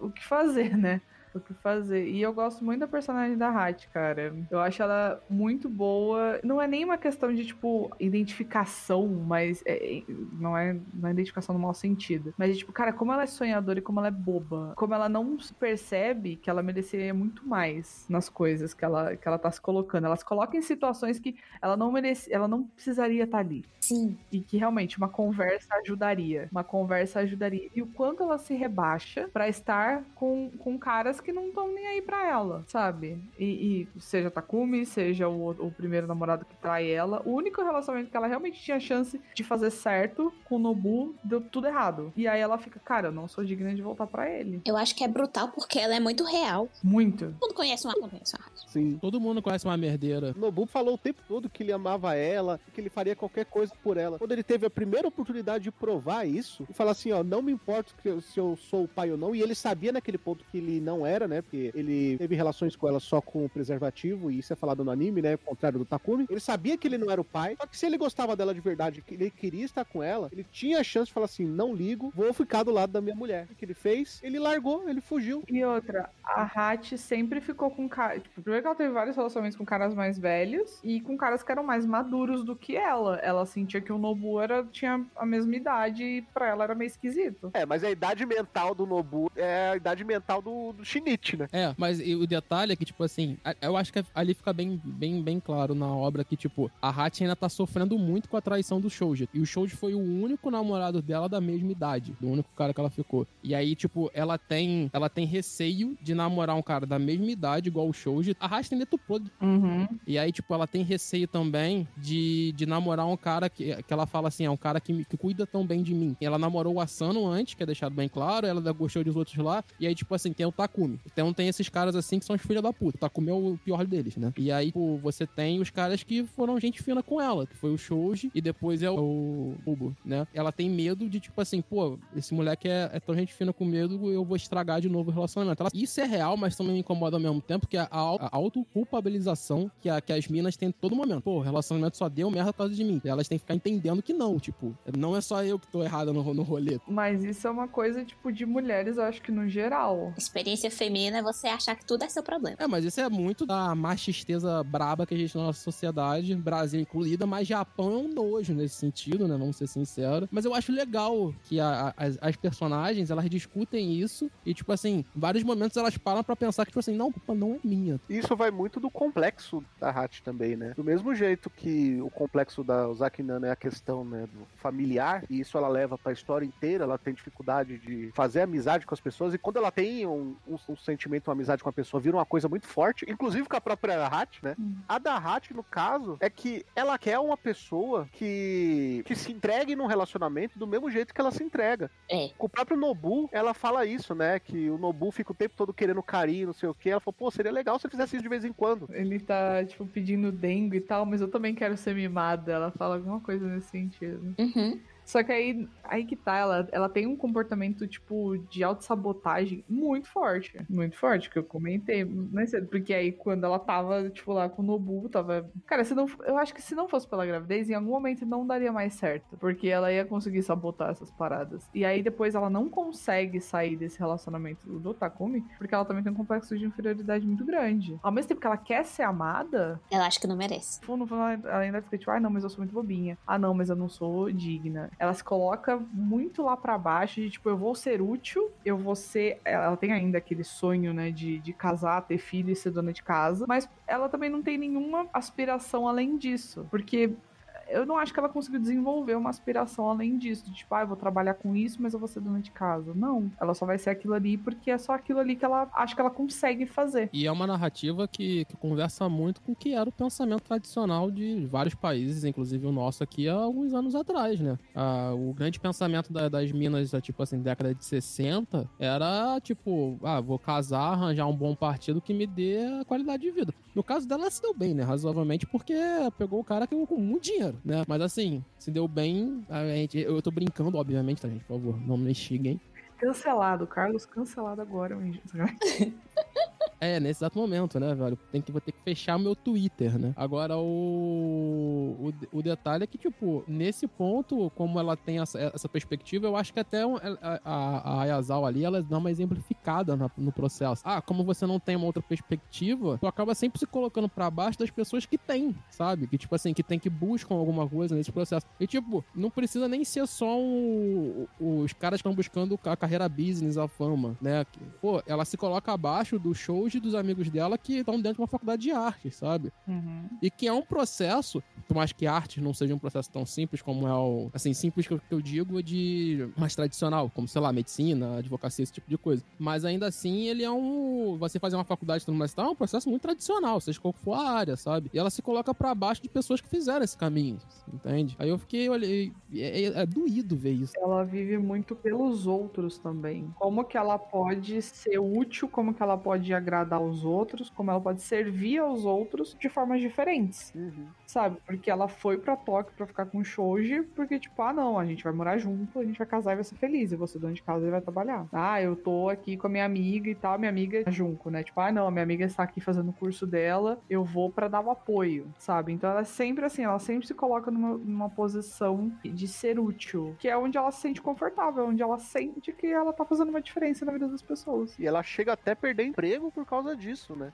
o que fazer, né? O que fazer. E eu gosto muito da personagem da Hat, cara. Eu acho ela muito boa. Não é nem uma questão de, tipo, identificação, mas. é- é- não, é, não é identificação no mau sentido. Mas, é, tipo, cara, como ela é sonhadora e como ela é boba. Como ela não se percebe que ela mereceria muito mais nas coisas que ela, que ela tá se colocando. Ela se coloca em situações que ela não merece. Ela não precisaria estar ali Sim. e que realmente uma conversa ajudaria. Uma conversa ajudaria. E o quanto ela se rebaixa pra estar com, com caras que não estão nem aí pra ela, sabe? E, e seja Takumi, seja o, o primeiro namorado que trai ela, o único relacionamento que ela realmente tinha chance de fazer certo com o Nobu deu tudo errado. E aí ela fica, cara, eu não sou digna de voltar pra ele. Eu acho que é brutal porque ela é muito real. Muito. Todo mundo conhece uma, conhece uma. Sim. Todo mundo conhece uma merdeira. Nobu falou o tempo todo que ele amava ela, que ele faria qualquer coisa por ela. Quando ele teve a primeira oportunidade de provar isso, e falar assim, ó, não me importa se eu sou o pai ou não, e ele sabia naquele ponto que ele não era, né, porque ele teve relações com ela só com o preservativo, e isso é falado no anime, né, ao contrário do Takumi. Ele sabia que ele não era o pai, só que se ele gostava dela de verdade, que ele queria estar com ela, ele tinha a chance de falar assim, não ligo, vou ficar do lado da minha mulher. O que ele fez? Ele largou, ele fugiu. E outra, a Hat sempre ficou com cara. Tipo, primeiro que ela teve vários relacionamentos com caras mais velhos e com caras que eram mais maduros do que ela. Ela sentia que o Nobu era, tinha a mesma idade e pra ela era meio esquisito. É, mas a idade mental do Nobu é a idade mental do, do Shinichi, né? É, mas e o detalhe é que, tipo assim, eu acho que ali fica bem, bem, bem claro na obra que, tipo, a Hachi ainda tá sofrendo muito com a traição do Shoji. E o Shoji foi o único namorado dela da mesma idade, do único cara que ela ficou. E aí, tipo, ela tem, ela tem receio de namorar um cara da mesma idade, igual o Shoji. A Hachi tem dedo podre. Uhum. E aí, tipo, ela tem receio também de, de namorar um cara que, que ela fala assim, é um cara que, me- que cuida tão bem de mim. Ela namorou o Asano antes, que é deixado bem claro, ela gostou dos outros lá. E aí, tipo assim, tem o Takumi. Então tem esses caras assim que são os filhos da puta. O Takumi é o pior deles, né? E aí, tipo, você tem os caras que foram gente fina com ela, que foi o Shoji e depois é o Ubo, né? Ela tem medo de, tipo assim, pô, esse moleque é, é tão gente fina com medo, eu vou estragar de novo o relacionamento. Ela- isso é real, mas também me incomoda ao mesmo tempo, que é a, au- a autoculpabilização que, a- que as minas têm em todo momento. Pô, o relacionamento só deu merda por causa de mim. Elas têm que ficar entendendo que não, tipo, não é só eu que tô errada no, no rolê. Mas isso é uma coisa, tipo, de mulheres, eu acho que no geral. Experiência feminina é você achar que tudo é seu problema. É, mas isso é muito da machisteza braba que a gente tem na nossa sociedade, Brasil incluída, mas Japão é um nojo nesse sentido, né? Vamos ser sinceros. Mas eu acho legal que a- a- as, as personagens, elas discutem isso e, tipo assim, em vários momentos elas param pra pensar que, tipo assim, não, culpa não é minha. Isso vai muito do complexo da Hat também, né? Do mesmo jeito que o complexo da Ozaki Nana é a questão né, do familiar, e isso ela leva pra história inteira, ela tem dificuldade de fazer amizade com as pessoas, e quando ela tem um, um um sentimento, uma amizade com a pessoa vira uma coisa muito forte, inclusive com a própria Hat, né? Hum. A da Hat, no caso, é que ela quer uma pessoa que, que se entregue num relacionamento do mesmo jeito que ela se entrega. É. Com o próprio Nobu, ela fala isso, né? Que o Nobu fica o tempo todo querendo carinho, não sei o que. Ela falou, pô, seria legal se eu fizesse isso de vez em quando. Ele tá, tipo, pedindo dengue e tal, mas eu também quero ser mimada. Ela fala alguma coisa nesse sentido. Uhum. Só que aí, aí que tá, ela, ela tem um comportamento, tipo, de autossabotagem muito forte. Muito forte, que eu comentei mais cedo. Porque aí, quando ela tava, tipo, lá com o Nobu, tava. Cara, se não, eu acho que se não fosse pela gravidez, em algum momento não daria mais certo. Porque ela ia conseguir sabotar essas paradas. E aí, depois, ela não consegue sair desse relacionamento do Takumi, porque ela também tem um complexo de inferioridade muito grande. Ao mesmo tempo que ela quer ser amada, Ela acha que não merece. fundo, ela ainda fica tipo, ah, não, mas eu sou muito bobinha. Ah, não, mas eu não sou digna. Ela se coloca muito lá pra baixo de, tipo, eu vou ser útil, eu vou ser... Ela tem ainda aquele sonho, né, de, de casar, ter filho e ser dona de casa, mas ela também não tem nenhuma aspiração além disso. Porque eu não acho que ela conseguiu desenvolver uma aspiração além disso. De, tipo, ah, eu vou trabalhar com isso, mas eu vou ser dona de casa. Não. Ela só vai ser aquilo ali porque é só aquilo ali que ela acha que ela consegue fazer. E é uma narrativa que, que conversa muito com o que era o pensamento tradicional de vários países, inclusive o nosso aqui, há alguns anos atrás, né? Ah, o grande pensamento da- das minas, ah, tipo assim, década de 60, era tipo, ah, vou casar, arranjar um bom partido que me dê a qualidade de vida. No caso dela, ela se deu bem, né? Razoavelmente, porque pegou o cara que com muito dinheiro, né? Mas assim, se deu bem, a gente, eu tô brincando, obviamente, tá, gente? Por favor, não me xinguem. Cancelado, Carlos cancelado agora. hein? É, nesse exato momento, né, velho? Tem que, vou ter que fechar meu Twitter, né? Agora, o, o, o detalhe é que, tipo, nesse ponto, como ela tem essa, essa perspectiva, eu acho que até a, a, a ali, ela dá uma exemplificada na- no processo. Ah, como você não tem uma outra perspectiva, tu acaba sempre se colocando pra baixo das pessoas que tem, sabe? Que, tipo assim, que tem que buscam alguma coisa nesse processo. E, tipo, não precisa nem ser só um, os caras que estão buscando a carreira business, a fama, né? Pô, ela se coloca abaixo dos dos amigos dela que estão dentro de uma faculdade de arte, sabe? Uhum. E que é um processo, por mais que arte não seja um processo tão simples como é o. Assim, simples que eu, que eu digo de mais tradicional, como, sei lá, medicina, advocacia, esse tipo de coisa. Mas ainda assim, ele é um. Você fazer uma faculdade e tudo mais tal, é um processo muito tradicional, seja qual for a área, sabe? E ela se coloca pra baixo de pessoas que fizeram esse caminho, entende? Aí eu fiquei, olhei. É, é- é doído ver isso. Ela vive muito pelos outros também. Como que ela pode ser útil, como que ela pode agradar os outros, como ela pode servir aos outros de formas diferentes. Sabe? Porque ela foi pra Tóquio pra ficar com o Shoji, porque, tipo, ah, não, a gente vai morar junto, a gente vai casar e vai ser feliz. E você, dono de casa, e vai trabalhar. Ah, eu tô aqui com a minha amiga e tal, minha amiga é Junco, né? Tipo, ah, não, a minha amiga está aqui fazendo o curso dela, eu vou pra dar o apoio, sabe? Então ela é sempre assim, ela sempre se coloca numa, numa posição de ser útil, que é onde ela se sente confortável, onde ela sente que ela tá fazendo uma diferença na vida das pessoas. E ela chega até a perder emprego por causa disso, né?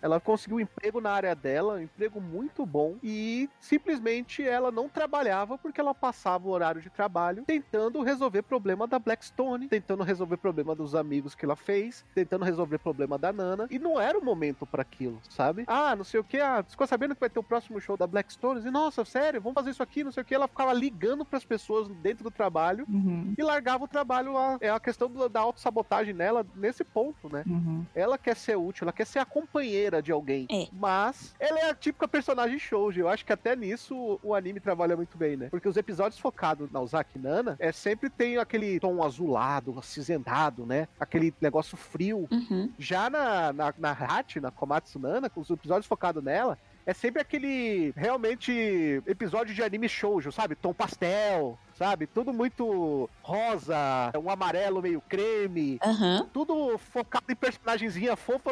Ela conseguiu um emprego na área dela, um emprego muito bom, e simplesmente ela não trabalhava porque ela passava o horário de trabalho tentando resolver problema da Blackstone, tentando resolver problema dos amigos que ela fez, tentando resolver problema da Nana, e não era o momento pra aquilo, sabe? Ah, não sei o que, ah, ficou sabendo que vai ter o próximo show da Blackstone? E nossa, sério, vamos fazer isso aqui, não sei o que. Ela ficava ligando pras pessoas dentro do trabalho Uhum. e largava o trabalho. A, é a questão da autossabotagem nela nesse ponto, né? Uhum. Ela quer ser útil, ela quer ser a companheira de alguém. É. Mas ela é a típica personagem shoujo. Eu acho que até nisso o- anime trabalha muito bem, né? Porque os episódios focados na Ozaki Nana é sempre tem aquele tom azulado, acinzentado, né? Aquele negócio frio. Uhum. Já na, na, na Hachi, na Komatsu Nana, com os episódios focados nela, é sempre aquele realmente episódio de anime shoujo, sabe? Tom pastel, sabe? Tudo muito rosa, um amarelo meio creme, Aham. tudo focado em personagenzinha fofa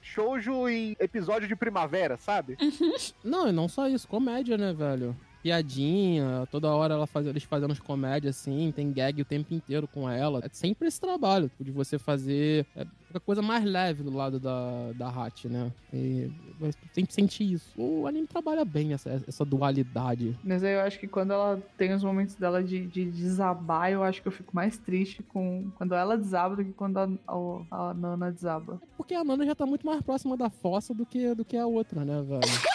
shoujo em episódio de primavera, sabe? Não, e não só isso, comédia, né, velho? Piadinha, toda hora ela faz, eles fazendo as comédias assim, tem gag o tempo inteiro com ela. É sempre esse trabalho tipo, de você fazer é, a coisa mais leve do lado da, da Hat, né? E você sempre sente isso. O anime trabalha bem essa, essa dualidade. Mas aí eu acho que quando ela tem os momentos dela de, de desabar, eu acho que eu fico mais triste com quando ela desaba do que quando a, a, a Nana desaba. Porque a Nana já tá muito mais próxima da fossa do que, do que a outra, né, velho?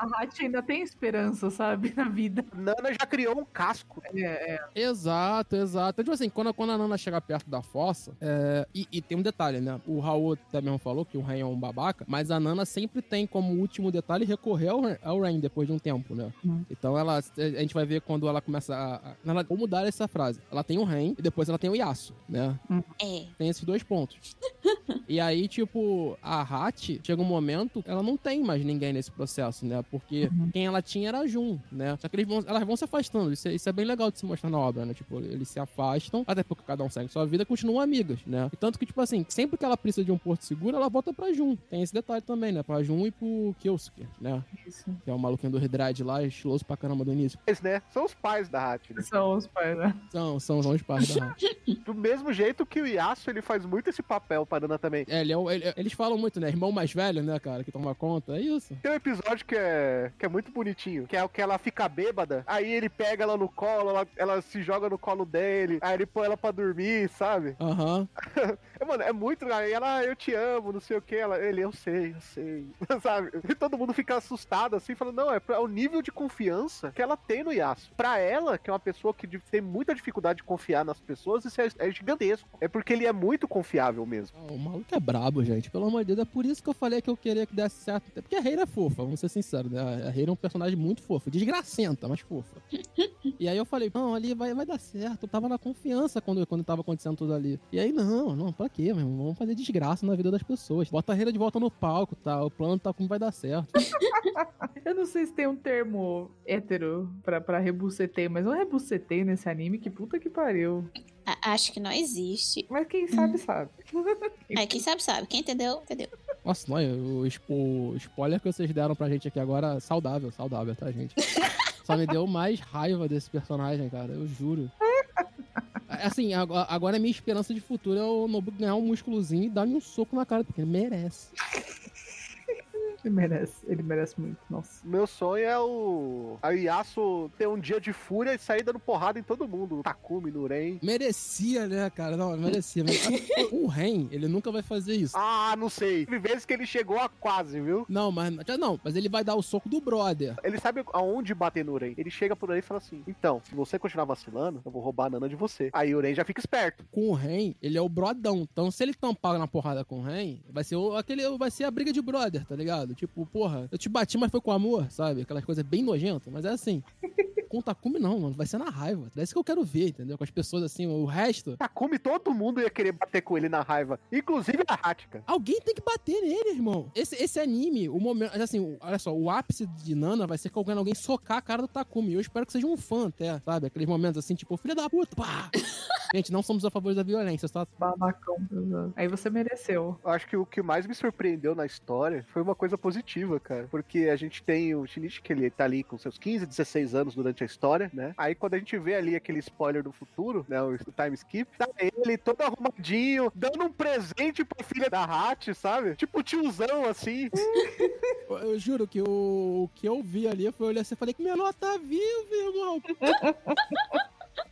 A Hachi ainda tem esperança, sabe, na vida. Nana já criou um casco. É, é. Exato, exato. Tipo assim, quando, quando a Nana chega perto da fossa, é, e, e tem um detalhe, né? O Raul até mesmo falou que o Ren é um babaca, mas a Nana sempre tem como último detalhe recorrer ao, Ren- ao Ren depois de um tempo, né? Hum. Então ela, a gente vai ver quando ela começa a. a ela, vou mudar essa frase. Ela tem o Ren e depois ela tem o Yasuo, né? É. Tem esses dois pontos. e aí, tipo, a Hat, chega um momento, ela não tem mais ninguém nesse processo, né? Porque quem ela tinha era a Jun, né? Só que eles vão, elas vão se afastando. Isso é, isso é bem legal de se mostrar na obra, né? Tipo, eles se afastam, até porque cada um segue sua vida, continuam amigas, né? E tanto que, tipo assim, sempre que ela precisa de um porto seguro, ela volta pra Jun. Tem esse detalhe também, né? Pra Jun e pro Kyosuke, né? Isso. Que é o maluquinho do Redride lá, estiloso pra caramba do início. Eles, né? São os pais da Hat, né? São os pais, né? São, são, são os pais da Hat. Do mesmo jeito que o Yasuo, ele faz muito esse papel pra Nana também. É, ele é ele- eles falam muito, né? Irmão mais velho, né, cara? Que toma conta. É isso. Tem um episódio que é, que é muito bonitinho, que é o que ela fica bêbada, aí ele pega ela no colo, ela, ela se joga no colo dele, aí ele põe ela pra dormir, sabe? Aham. É, mano, é muito. Aí ela, "Ah, eu te amo, não sei o que. Ela, ele, eu sei, eu sei. sabe? E todo mundo fica assustado assim, falando, não, é, pra- é o nível de confiança que ela tem no Yasuo. Pra ela, que é uma pessoa que tem muita dificuldade de confiar nas pessoas, isso é, é gigantesco. É porque ele é muito confiável mesmo. Ah, O maluco é brabo, gente. Pelo amor de Deus, é por isso que eu falei que eu queria que desse certo. Até Porque a Reira é fofa, vamos ser sinceros, né? A Reira é um personagem muito fofo. Desgracenta, mas fofa. e aí eu falei, não, ali vai, vai dar certo. Eu tava na confiança quando, quando tava acontecendo tudo ali. E aí, não, não, pra quê, meu irmão? Vamos fazer desgraça na vida das pessoas. Bota a Reira de volta no palco, tá? O plano tá como vai dar certo. Eu não sei se tem um termo hétero pra, pra rebucetei, mas eu rebucetei nesse anime, que puta que pariu. A- acho que não existe. Mas quem sabe, sabe. É, quem sabe, sabe. Quem entendeu, entendeu. Nossa, não, o, o spoiler que vocês deram pra gente aqui agora, saudável, saudável, tá, gente? Só me deu mais raiva desse personagem, cara, eu juro. Assim, agora agora a minha esperança de futuro é o Nobu ganhar um músculozinho e dar-lhe um soco na cara, porque ele merece. Ele merece, ele merece muito, nossa. Meu sonho é o. A Yasuo ter um dia de fúria e sair dando porrada em todo mundo. No Takumi, no Ren. Merecia, né, cara? Não, merecia. Mas, o Ren, ele nunca vai fazer isso. Ah, não sei. Teve vezes que ele chegou a quase, viu? Não, mas não, mas ele vai dar o soco do brother. Ele sabe aonde bater no Ren. Ele chega por aí e fala assim: Então, se você continuar vacilando, eu vou roubar a Nana de você. Aí o Ren já fica esperto. Com o Ren, ele é o brodão. Então, se ele tampar na porrada com o Ren, vai ser o- aquele, vai ser a briga de brother, tá ligado? Tipo, porra, eu te bati, mas foi com amor, sabe? Aquelas coisas bem nojentas, mas é assim. Com o Takumi não, mano. Vai ser na raiva. É isso que eu quero ver, entendeu? Com as pessoas assim, o resto. Takumi, todo mundo ia querer bater com ele na raiva. Inclusive a Hatka. Alguém tem que bater nele, irmão. Esse, esse anime, o momento. Assim, olha só, o ápice de Nana vai ser quando alguém socar a cara do Takumi. Eu espero que seja um fã até, sabe? Aqueles momentos assim, tipo, filha da puta, pá! Gente, não somos a favor da violência, tá? Babacão. Aí você mereceu. Eu acho que o que mais me surpreendeu na história foi uma coisa positiva, cara. Porque a gente tem o Shinichi, que ele tá ali com seus 15, 16 anos durante a história, né? Aí quando a gente vê ali aquele spoiler do futuro, né? O time skip, tá ele todo arrumadinho, dando um presente pra filha da Hat, sabe? Tipo tiozão, assim. Eu, eu juro que o, o que eu vi ali foi olhar assim e falei que menor tá vivo, irmão.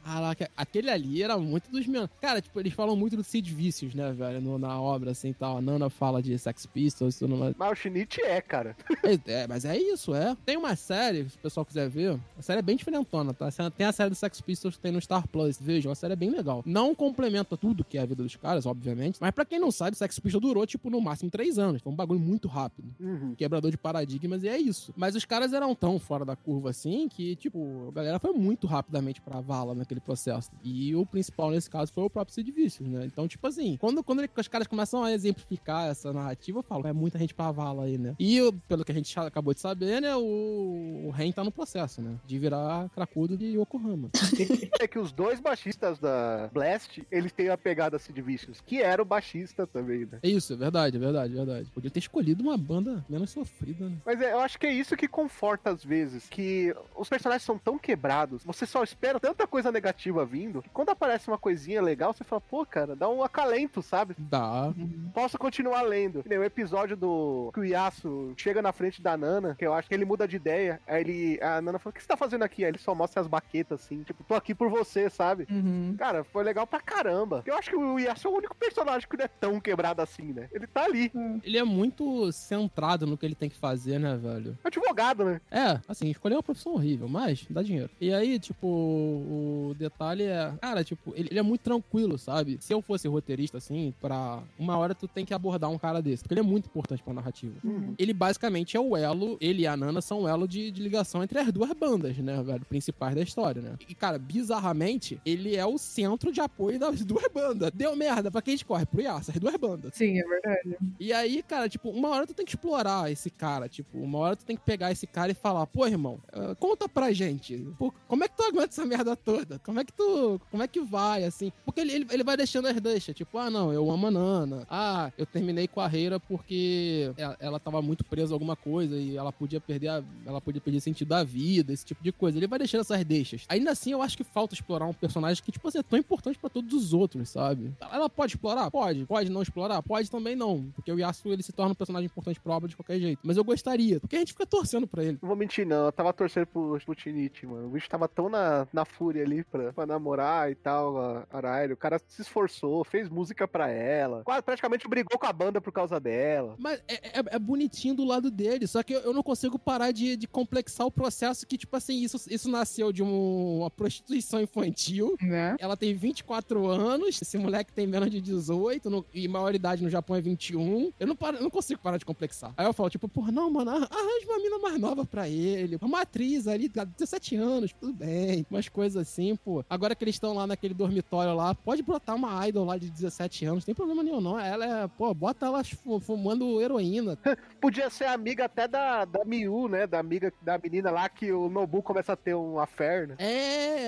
Caraca, aquele ali era muito dos meus. Cara, tipo, eles falam muito do Sid Vicious, né, velho? no- na obra, assim tal. A Nana fala de Sex Pistols, tudo mais. Mas o Shinichi é, cara. É, é, mas é isso, é. Tem uma série, se o pessoal quiser ver, a série é bem diferentona, tá? Tem a série do Sex Pistols que tem no Star Plus, vejam, a série é bem legal. Não complementa tudo que é a vida dos caras, obviamente, mas pra quem não sabe, Sex Pistols durou, tipo, no máximo três anos. Foi um bagulho muito rápido. Uhum. Quebrador de paradigmas e é isso. Mas os caras eram tão fora da curva assim que, tipo, a galera foi muito rapidamente pra vala naquele processo. E o principal nesse caso foi o próprio Sid Vicious, né? Então, tipo assim, quando, quando ele- os caras começam a exemplificar essa narrativa, eu falo, é muita gente pra vala aí, né? E pelo que a gente acabou de saber, né, o, o Ren tá no processo, né? De virar cracudo de Yokohama. É que os dois baixistas da Blast, eles têm a pegada Sid Vicious, que era o baixista também, né? É isso, é verdade, é verdade, é verdade. Podia ter escolhido uma banda menos sofrida, né? Mas é, eu acho que é isso que conforta às vezes, que os personagens são tão quebrados, você só espera tanta coisa negativa expectativa vindo, que quando aparece uma coisinha legal, você fala, pô, cara, dá um acalento, sabe? Dá. Posso continuar lendo. O episódio do que o Yasuo chega na frente da Nana, que eu acho que ele muda de ideia. Aí ele, a Nana fala: O que você tá fazendo aqui? Aí ele só mostra as baquetas assim, tipo, tô aqui por você, sabe? Uhum. Cara, foi legal pra caramba. Eu acho que o Yasuo é o único personagem que não é tão quebrado assim, né? Ele tá ali. Ele é muito centrado no que ele tem que fazer, né, velho? Advogado, né? É, assim, escolher uma profissão horrível, mas dá dinheiro. E aí, tipo, o detalhe é, cara, tipo, ele, ele é muito tranquilo, sabe? Se eu fosse roteirista, assim, pra uma hora tu tem que abordar um cara desse, porque ele é muito importante pra narrativa. Ele basicamente é o elo, ele e a Nana são o elo de, de ligação entre as duas bandas, né, velho? Principais da história, né? E, cara, bizarramente, ele é o centro de apoio das duas bandas. Deu merda, pra quem a gente corre? Pro Yasa, as duas bandas. Sim, é verdade. E aí, cara, tipo, uma hora tu tem que explorar esse cara, tipo, uma hora tu tem que pegar esse cara e falar, pô, irmão, eh, conta pra gente, pô, como é que tu aguenta essa merda toda? Como é que tu, como é que vai, assim? Porque ele, ele, ele vai deixando as deixas, tipo, ah, não, eu amo a Nana, ah, eu terminei com a Reira porque ela, ela tava muito presa a alguma coisa e ela podia perder a, ela podia perder sentido da vida, esse tipo de coisa. Ele vai deixando essas deixas. Ainda assim, eu acho que falta explorar um personagem que, tipo assim, é tão importante pra todos os outros, sabe? Ela pode explorar? Pode. Pode não explorar? Pode também não. Porque o Yasuo, ele se torna um personagem importante pro obra de qualquer jeito. Mas eu gostaria, porque a gente fica torcendo pra ele. Não vou mentir, não. Eu tava torcendo pro, Tinichi, mano. O bicho tava tão na, na fúria ali pra, pra namorar e tal, a Araira. O cara se esforçou, fez música pra ela. Quase praticamente brigou com a banda por causa dela. Mas é, é- é bonitinho do lado dele, só que eu, eu não consigo parar de, de complexar o processo que, tipo assim, isso, isso nasceu de um- uma prostituição infantil. Né? Ela tem 24 anos, esse moleque tem menos de 18, no- e maioridade no Japão é 21. Eu não, paro, eu não consigo parar de complexar. Aí eu falo, tipo, porra, não, mano, arran- arranja uma mina mais nova pra ele. Uma atriz ali, tá, 17 anos, tudo bem. Umas coisas assim, pô. Agora que eles estão lá naquele dormitório lá, pode botar uma idol lá de 17 anos, não tem problema nenhum, não. Ela é, pô, bota ela fu- fumando heroína. Podia ser amiga até da, da Miu, né? Da amiga da menina lá que o Nobu começa a ter um affair, né? É,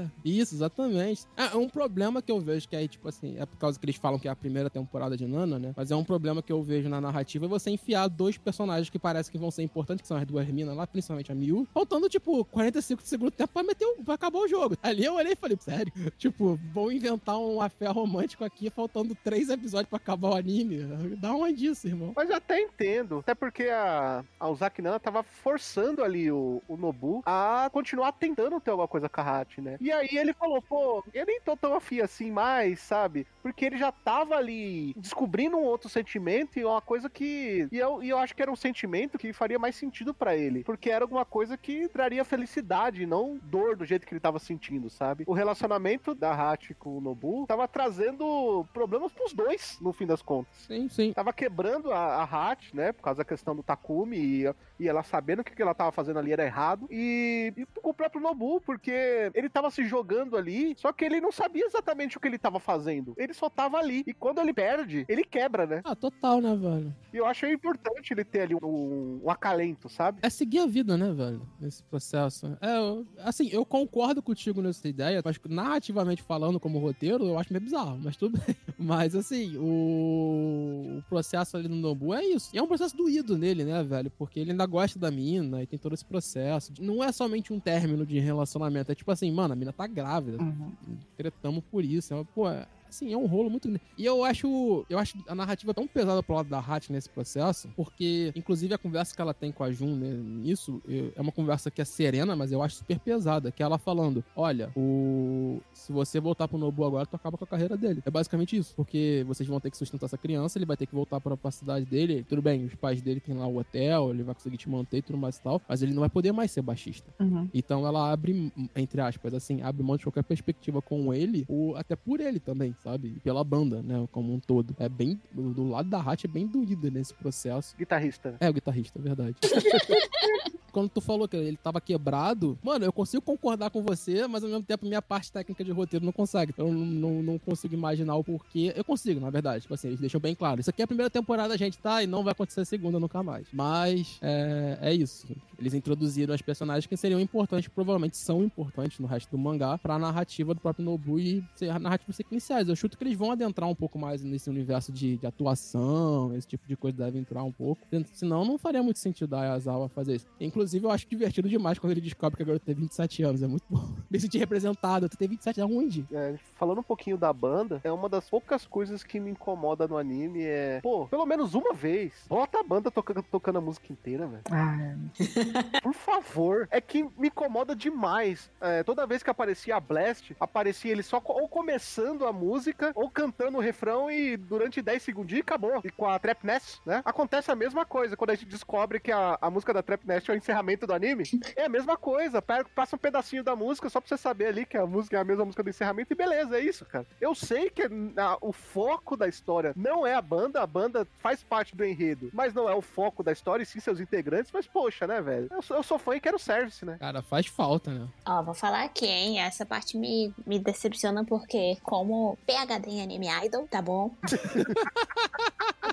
é. Isso, exatamente. Ah, um problema que eu vejo que aí, tipo assim, é por causa que eles falam que é a primeira temporada de Nana, né? Mas é um problema que eu vejo na narrativa é você enfiar dois personagens que parece que vão ser importantes, que são as duas minas lá, principalmente a Miu, faltando, tipo, 45 de segundo tempo pra meter o, pra acabar o jogo. Ali eu olhei e falei, sério? Tipo, vou inventar um afé romântico aqui, faltando três episódios pra acabar o anime. Dá uma disso, irmão. Mas eu até entendo. Até porque a, a Uzaki Nana tava forçando ali o, o Nobu a continuar tentando ter alguma coisa com a Hachi, né? E aí ele falou, pô, eu nem tô tão afim assim mais, sabe? Porque ele já tava ali descobrindo um outro sentimento e uma coisa que. E eu, e eu acho que era um sentimento que faria mais sentido pra ele. Porque era alguma coisa que traria felicidade, não dor do jeito que ele tava sentindo, sabe? O relacionamento da Hachi com o Nobu tava trazendo problemas pros dois, no fim das contas Sim, sim. tava quebrando a, a Hat, né? Por causa da questão do Takumi e, e ela sabendo que o que ela tava fazendo ali era errado. E, e com o próprio Nobu, porque ele tava se jogando ali, só que ele não sabia exatamente o que ele tava fazendo. Ele só tava ali. E quando ele perde, ele quebra, né? Ah, total, né, velho? E eu achei importante ele ter ali um, um acalento, sabe? É seguir a vida, né, velho? Nesse processo. É, eu- assim, eu concordo contigo nessa ideia, mas narrativamente falando como roteiro, eu acho meio bizarro, mas tudo bem. Mas, assim, o, o processo ali no Nobu é isso. E é um processo doído nele, né, velho? Porque ele ainda gosta da mina e tem todo esse processo. Não é somente um término de relacionamento, é tipo assim, mano, a mina tá grávida. Uhum. Tretamos por isso. É, uma- pô, é- assim, é um rolo muito grande. E eu acho, eu acho a narrativa tão pesada pro lado da Hat nesse processo, porque, inclusive, a conversa que ela tem com a Jun né, nisso eu- é uma conversa que é serena, mas eu acho super pesada. Que é ela falando: olha, o. Se você voltar pro Nobu agora, tu acaba com a carreira dele. É basicamente isso. Porque vocês vão ter que sustentar essa criança, ele vai ter que voltar pra, pra cidade dele. Tudo bem, os pais dele têm lá o hotel, ele vai conseguir te manter e tudo mais e tal. Mas ele não vai poder mais ser baixista. Uhum. Então ela abre, entre aspas, assim, abre mão de qualquer perspectiva com ele, ou até por ele também, sabe? E pela banda, né, como um todo. É bem, do lado da Hatch é bem doída nesse processo. Guitarrista. É, o guitarrista, é verdade. Quando tu falou que ele tava quebrado, mano, eu consigo concordar com você, mas ao mesmo tempo minha parte técnica de roteiro não consegue. Eu não, não, consigo imaginar o porquê. Eu consigo, na verdade. Tipo assim, eles deixam bem claro. Isso aqui é a primeira temporada, gente, tá? E não vai acontecer a segunda nunca mais. Mas é, é isso. eles introduziram as personagens que seriam importantes, provavelmente são importantes no resto do mangá, pra narrativa do próprio Nobu e ser narrativas sequenciais. Eu chuto que eles vão adentrar um pouco mais nesse universo de, de atuação, esse tipo de coisa deve entrar um pouco. Senão não faria muito sentido a Ayazawa fazer isso. Inclusive, eu acho divertido demais quando ele descobre que a garota tem 27 anos. É muito bom. Me sentir representado. Tu tem 27 aonde? É, falando um pouquinho da banda, é uma das poucas coisas que me incomoda no anime é, pô, pelo menos uma vez, bota a banda tocando, tocando a música inteira, velho. Ah, Por favor. É que me incomoda demais. É, toda vez que aparecia a Blast, aparecia ele só ou começando a música, ou cantando o refrão e durante 10 segundos e acabou. E com a Trap Nest, né? Acontece a mesma coisa quando a gente descobre que a, a música da Trap Nest é o encerramento do anime. É a mesma coisa. Passa um pedacinho da música só pra você saber ali que a música é a mesma música do encerramento e beleza, é isso, cara. Eu sei que a- o foco da história não é a banda, a banda faz parte do enredo, mas não é o foco da história e sim seus integrantes, mas poxa, né, velho? Eu sou, eu sou fã e quero service, né? Cara, faz falta, né? Ó, vou falar aqui, hein? Essa parte me, me decepciona porque, como PHD em anime idol, tá bom?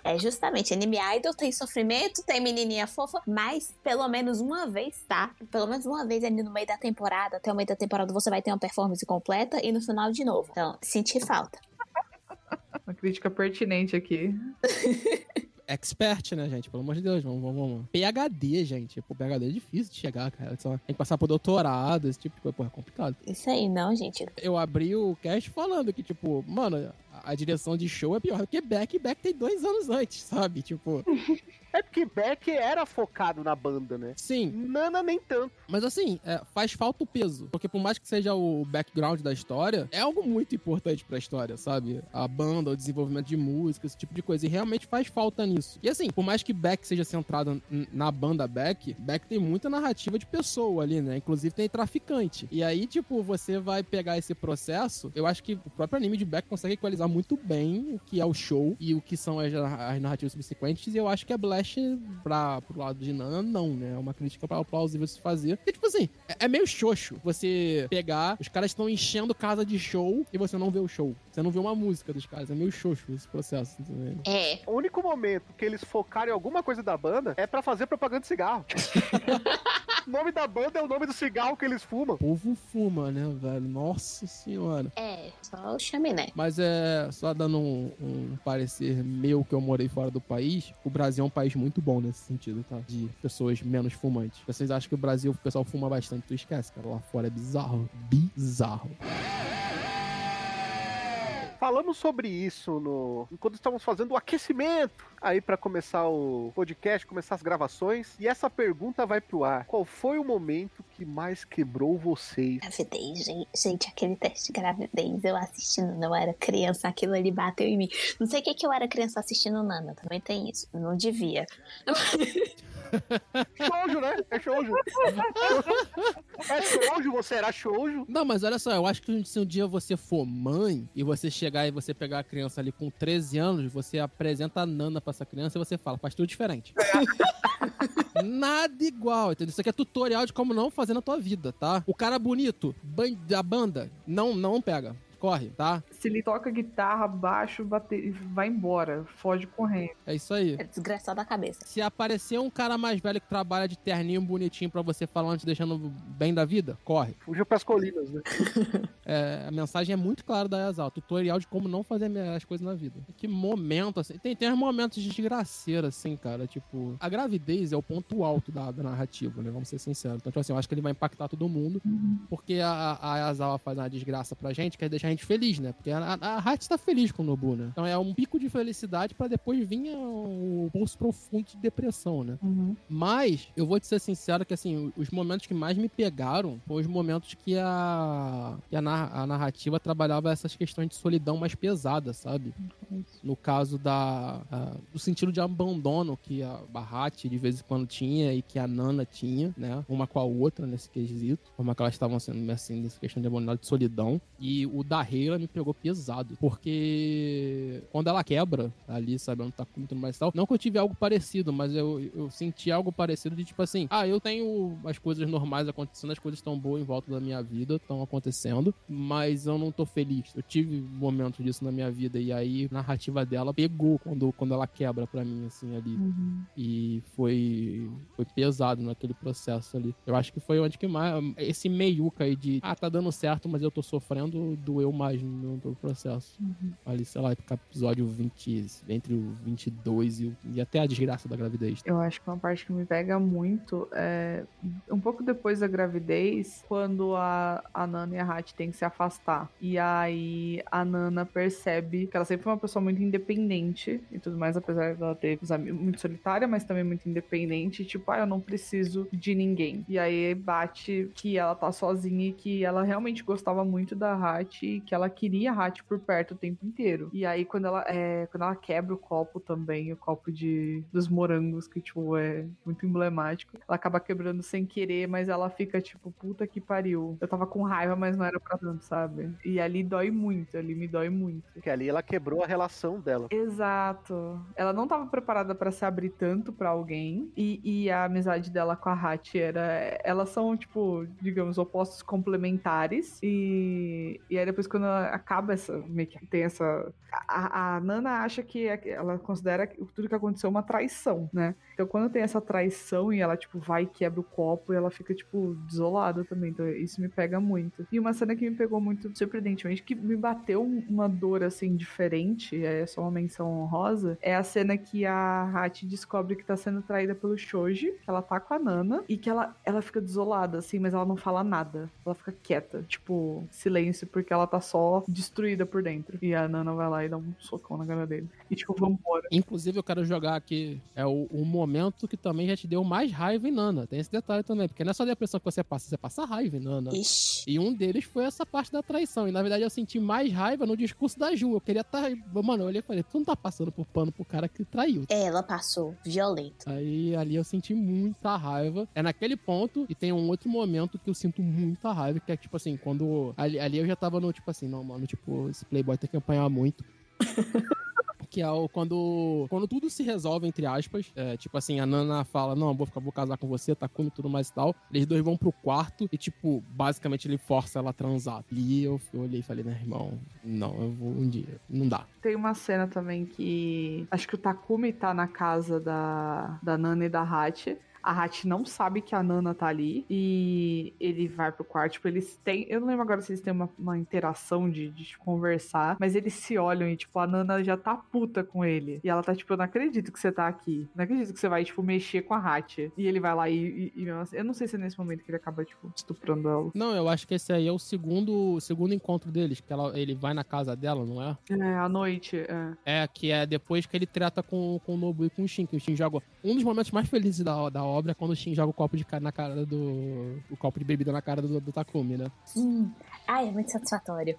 é justamente, anime idol tem sofrimento, tem menininha fofa, mas pelo menos uma vez, tá? Pelo menos uma vez ali no meio da temporada, até o meio da temporada você vai ter uma performance completa e no final de novo. Então, senti falta. uma crítica pertinente aqui. Expert, né, gente? Pelo amor de Deus, vamos, vamos, vamos. PHD, gente. Pô, PHD é difícil de chegar, cara. Só tem que passar por doutorado, esse tipo de coisa. Pô, é complicado. Isso aí, não, gente. Eu abri o cast falando que, tipo, mano, a, direção de show é pior do que Beck. Beck tem dois anos antes, sabe? Tipo, É porque Beck era focado na banda, né? sim. Nana nem tanto. Mas assim, é, faz falta o peso. Porque por mais que seja o background da história, é algo muito importante pra história, sabe? A banda, o desenvolvimento de música, esse tipo de coisa. E realmente faz falta nisso. E assim, por mais que Beck seja centrado na banda Beck, Beck tem muita narrativa de pessoa ali, né? Inclusive tem traficante. E aí, tipo, você vai pegar esse processo. Eu acho que o próprio anime de Beck consegue equalizar muito bem o que é o show e o que são as, as narrativas subsequentes. E eu acho que a Blast, pra, pro lado de Nana, não, né? É uma crítica pra- plausível se fazer. Porque, tipo assim, é, é meio xoxo você pegar, os caras estão enchendo casa de show e você não vê o show. Você não vê uma música dos caras. É meio xoxo esse processo, entendeu? É. O único momento que eles focaram em alguma coisa da banda é pra fazer propaganda de cigarro. o nome da banda é o nome do cigarro que eles fumam. O povo fuma, né, velho? Nossa senhora. É, só o chaminé. Mas é só dando um, um parecer meu que eu morei fora do país, o Brasil é um país muito bom nesse sentido, tá? De pessoas menos fumantes. Vocês acham que o Brasil, o pessoal fuma bastante, tu esquece, cara. Lá fora é bizarro. Bizarro. Falamos sobre isso no enquanto estávamos fazendo o aquecimento aí pra começar o podcast, começar as gravações. E essa pergunta vai pro ar. Qual foi o momento que mais quebrou vocês? Gravidez, gente, gente, aquele teste de gravidez, eu assistindo, não era criança, aquilo ali bateu em mim. Não sei o que que eu era criança assistindo Nana, também tem isso, não devia. Shoujo, né? É shoujo. é shoujo, você era shoujo. Não, mas olha só, eu acho que se um dia você for mãe e você chegar e você pegar a criança ali com 13 anos, você apresenta a Nana pra essa criança e você fala, faz tudo diferente. Nada igual, entendeu? Isso aqui é tutorial de como não fazer na tua vida, tá? O cara bonito ban- da banda, não, não pega. Corre, tá? Se ele toca guitarra, baixo, bater, vai embora, foge correndo. É isso aí. É desgraçado da cabeça. Se aparecer um cara mais velho que trabalha de terninho bonitinho pra você falando, te deixando bem da vida, corre. Fugiu pras colinas, né? É, a mensagem é muito clara da Yasal. Tutorial de como não fazer as coisas na vida. Que momento, assim. Tem, tem uns momentos de desgraceira, assim, cara. Tipo, a gravidez é o ponto alto da, da narrativa, né? Vamos ser sinceros. Então, tipo assim, eu acho que ele vai impactar todo mundo. Porque a, a Yazawa faz uma desgraça pra gente, quer deixar a gente feliz, né? Porque a, a, tá feliz com o Nobu, né? Então é um pico de felicidade pra depois vir o pulso profundo de depressão, né? Mas, eu vou te ser sincero que, assim, os momentos que mais me pegaram foram os momentos que a, que a, a narrativa trabalhava essas questões de solidão mais pesada, sabe? No caso da, a- do sentido de abandono que a Barrate de vez em quando tinha e que a Nana tinha, né? Uma com a outra nesse quesito. Como é que elas estavam sendo, assim, nessa questão de abandono de solidão. E o da Reila me pegou pesado. Porque quando ela quebra ali, sabe? Ela não tá com muito mais e tal. Não que eu tive algo parecido, mas eu, eu senti algo parecido de tipo assim: ah, eu tenho as coisas normais acontecendo, as coisas estão boas em volta da minha vida, estão acontecendo, mas eu não tô feliz. Eu tive momentos disso na minha vida e aí narrativa dela pegou quando, quando ela quebra pra mim, assim, ali. Uhum. E foi, foi pesado naquele processo ali. Eu acho que foi onde que mais. Esse meiuca aí de, ah, tá dando certo, mas eu tô sofrendo, doeu mais no, no processo. Uhum. Ali, sei lá, episódio 20, entre o 22 e, o, e até a desgraça da gravidez. Eu acho que uma parte que me pega muito é um pouco depois da gravidez, quando a, a Nana e a Hat têm que se afastar. E aí a Nana percebe que ela sempre foi uma pessoa muito independente e tudo mais, apesar dela ter muito solitária, mas também muito independente. Tipo, ah, eu não preciso de ninguém. E aí bate que ela tá sozinha e que ela realmente gostava muito da Hat que ela queria a Hat por perto o tempo inteiro. E aí quando ela, é, quando ela quebra o copo também, o copo de dos morangos, que tipo é muito emblemático, ela acaba quebrando sem querer, mas ela fica tipo, puta que pariu. Eu tava com raiva, mas não era pra tanto, sabe? E ali dói muito, ali me dói muito. Porque ali ela quebrou a relação dela. Exato. Ela não tava preparada pra se abrir tanto pra alguém. E, e a amizade dela com a Hat era. Elas são, tipo, digamos, opostos complementares. E, e aí depois, quando acaba essa. Meio que tem essa. A, a Nana acha que é- ela considera tudo que aconteceu uma traição, né? Então quando tem essa traição e ela, tipo, vai e quebra o copo ela fica, tipo, desolada também. Então isso me pega muito. E uma cena que me pegou muito surpreendentemente, que me bateu um- uma dor, assim, diferente, é só uma menção honrosa, é a cena que a Hachi descobre que tá sendo traída pelo Shoji, que ela tá com a Nana, e que ela, ela fica desolada, assim, mas ela não fala nada. Ela fica quieta, tipo, silêncio, porque ela tá só destruída por dentro. E a Nana vai lá e dá um socão na cara dele. E tipo, vambora. Inclusive, eu quero jogar aqui. É o, o momento que também já te deu mais raiva em Nana. Tem esse detalhe também, porque não é só a depressão que você passa, você passa raiva em Nana. Ixi. E um deles foi essa parte da traição. E na verdade eu senti mais raiva no discurso da Ju. Eu queria estar. Mano, eu olhei e falei: tu não tá passando por pano pro cara que traiu. Ela passou violento. Aí ali eu senti muita raiva. É naquele ponto, e tem um outro momento que eu sinto muita raiva, que é tipo assim, quando. Ali, ali eu já tava no tipo assim, não, mano, tipo, esse Playboy tem que apanhar muito. Que é o, quando, quando tudo se resolve, entre aspas. é, tipo assim, a Nana fala: Não, vou, ficar, vou casar com você, tá e tudo mais e tal. Eles dois vão pro quarto e, tipo, basicamente ele força ela a transar. E eu, eu olhei e falei: Meu irmão, não, eu vou um dia. Não dá. Tem uma cena também que. Acho que o Takumi tá na casa da, da Nana e da Hachi. A Hachi não sabe que a Nana tá ali. E ele vai pro quarto. Tipo, eles têm. Eu não lembro agora se eles têm uma, uma interação de, de tipo, conversar. Mas eles se olham e, tipo, a Nana já tá puta com ele. E ela tá, tipo, eu não acredito que você tá aqui. Não acredito que você vai, tipo, mexer com a Hachi. E ele vai lá e. e- e assim- eu não sei se é nesse momento que ele acaba, tipo, estuprando ela. Não, eu acho que esse aí é o segundo, segundo encontro deles. Que ela, ele vai na casa dela, não é? É, à noite. É. É, que é depois que ele trata com, com o Nobu e com o Shin, que o Shin joga. Um dos momentos mais felizes da, da obra é quando o Shin joga o copo de cara na cara do. o copo de bebida na cara do, do Takumi, né? Hum. Ai, é muito satisfatório.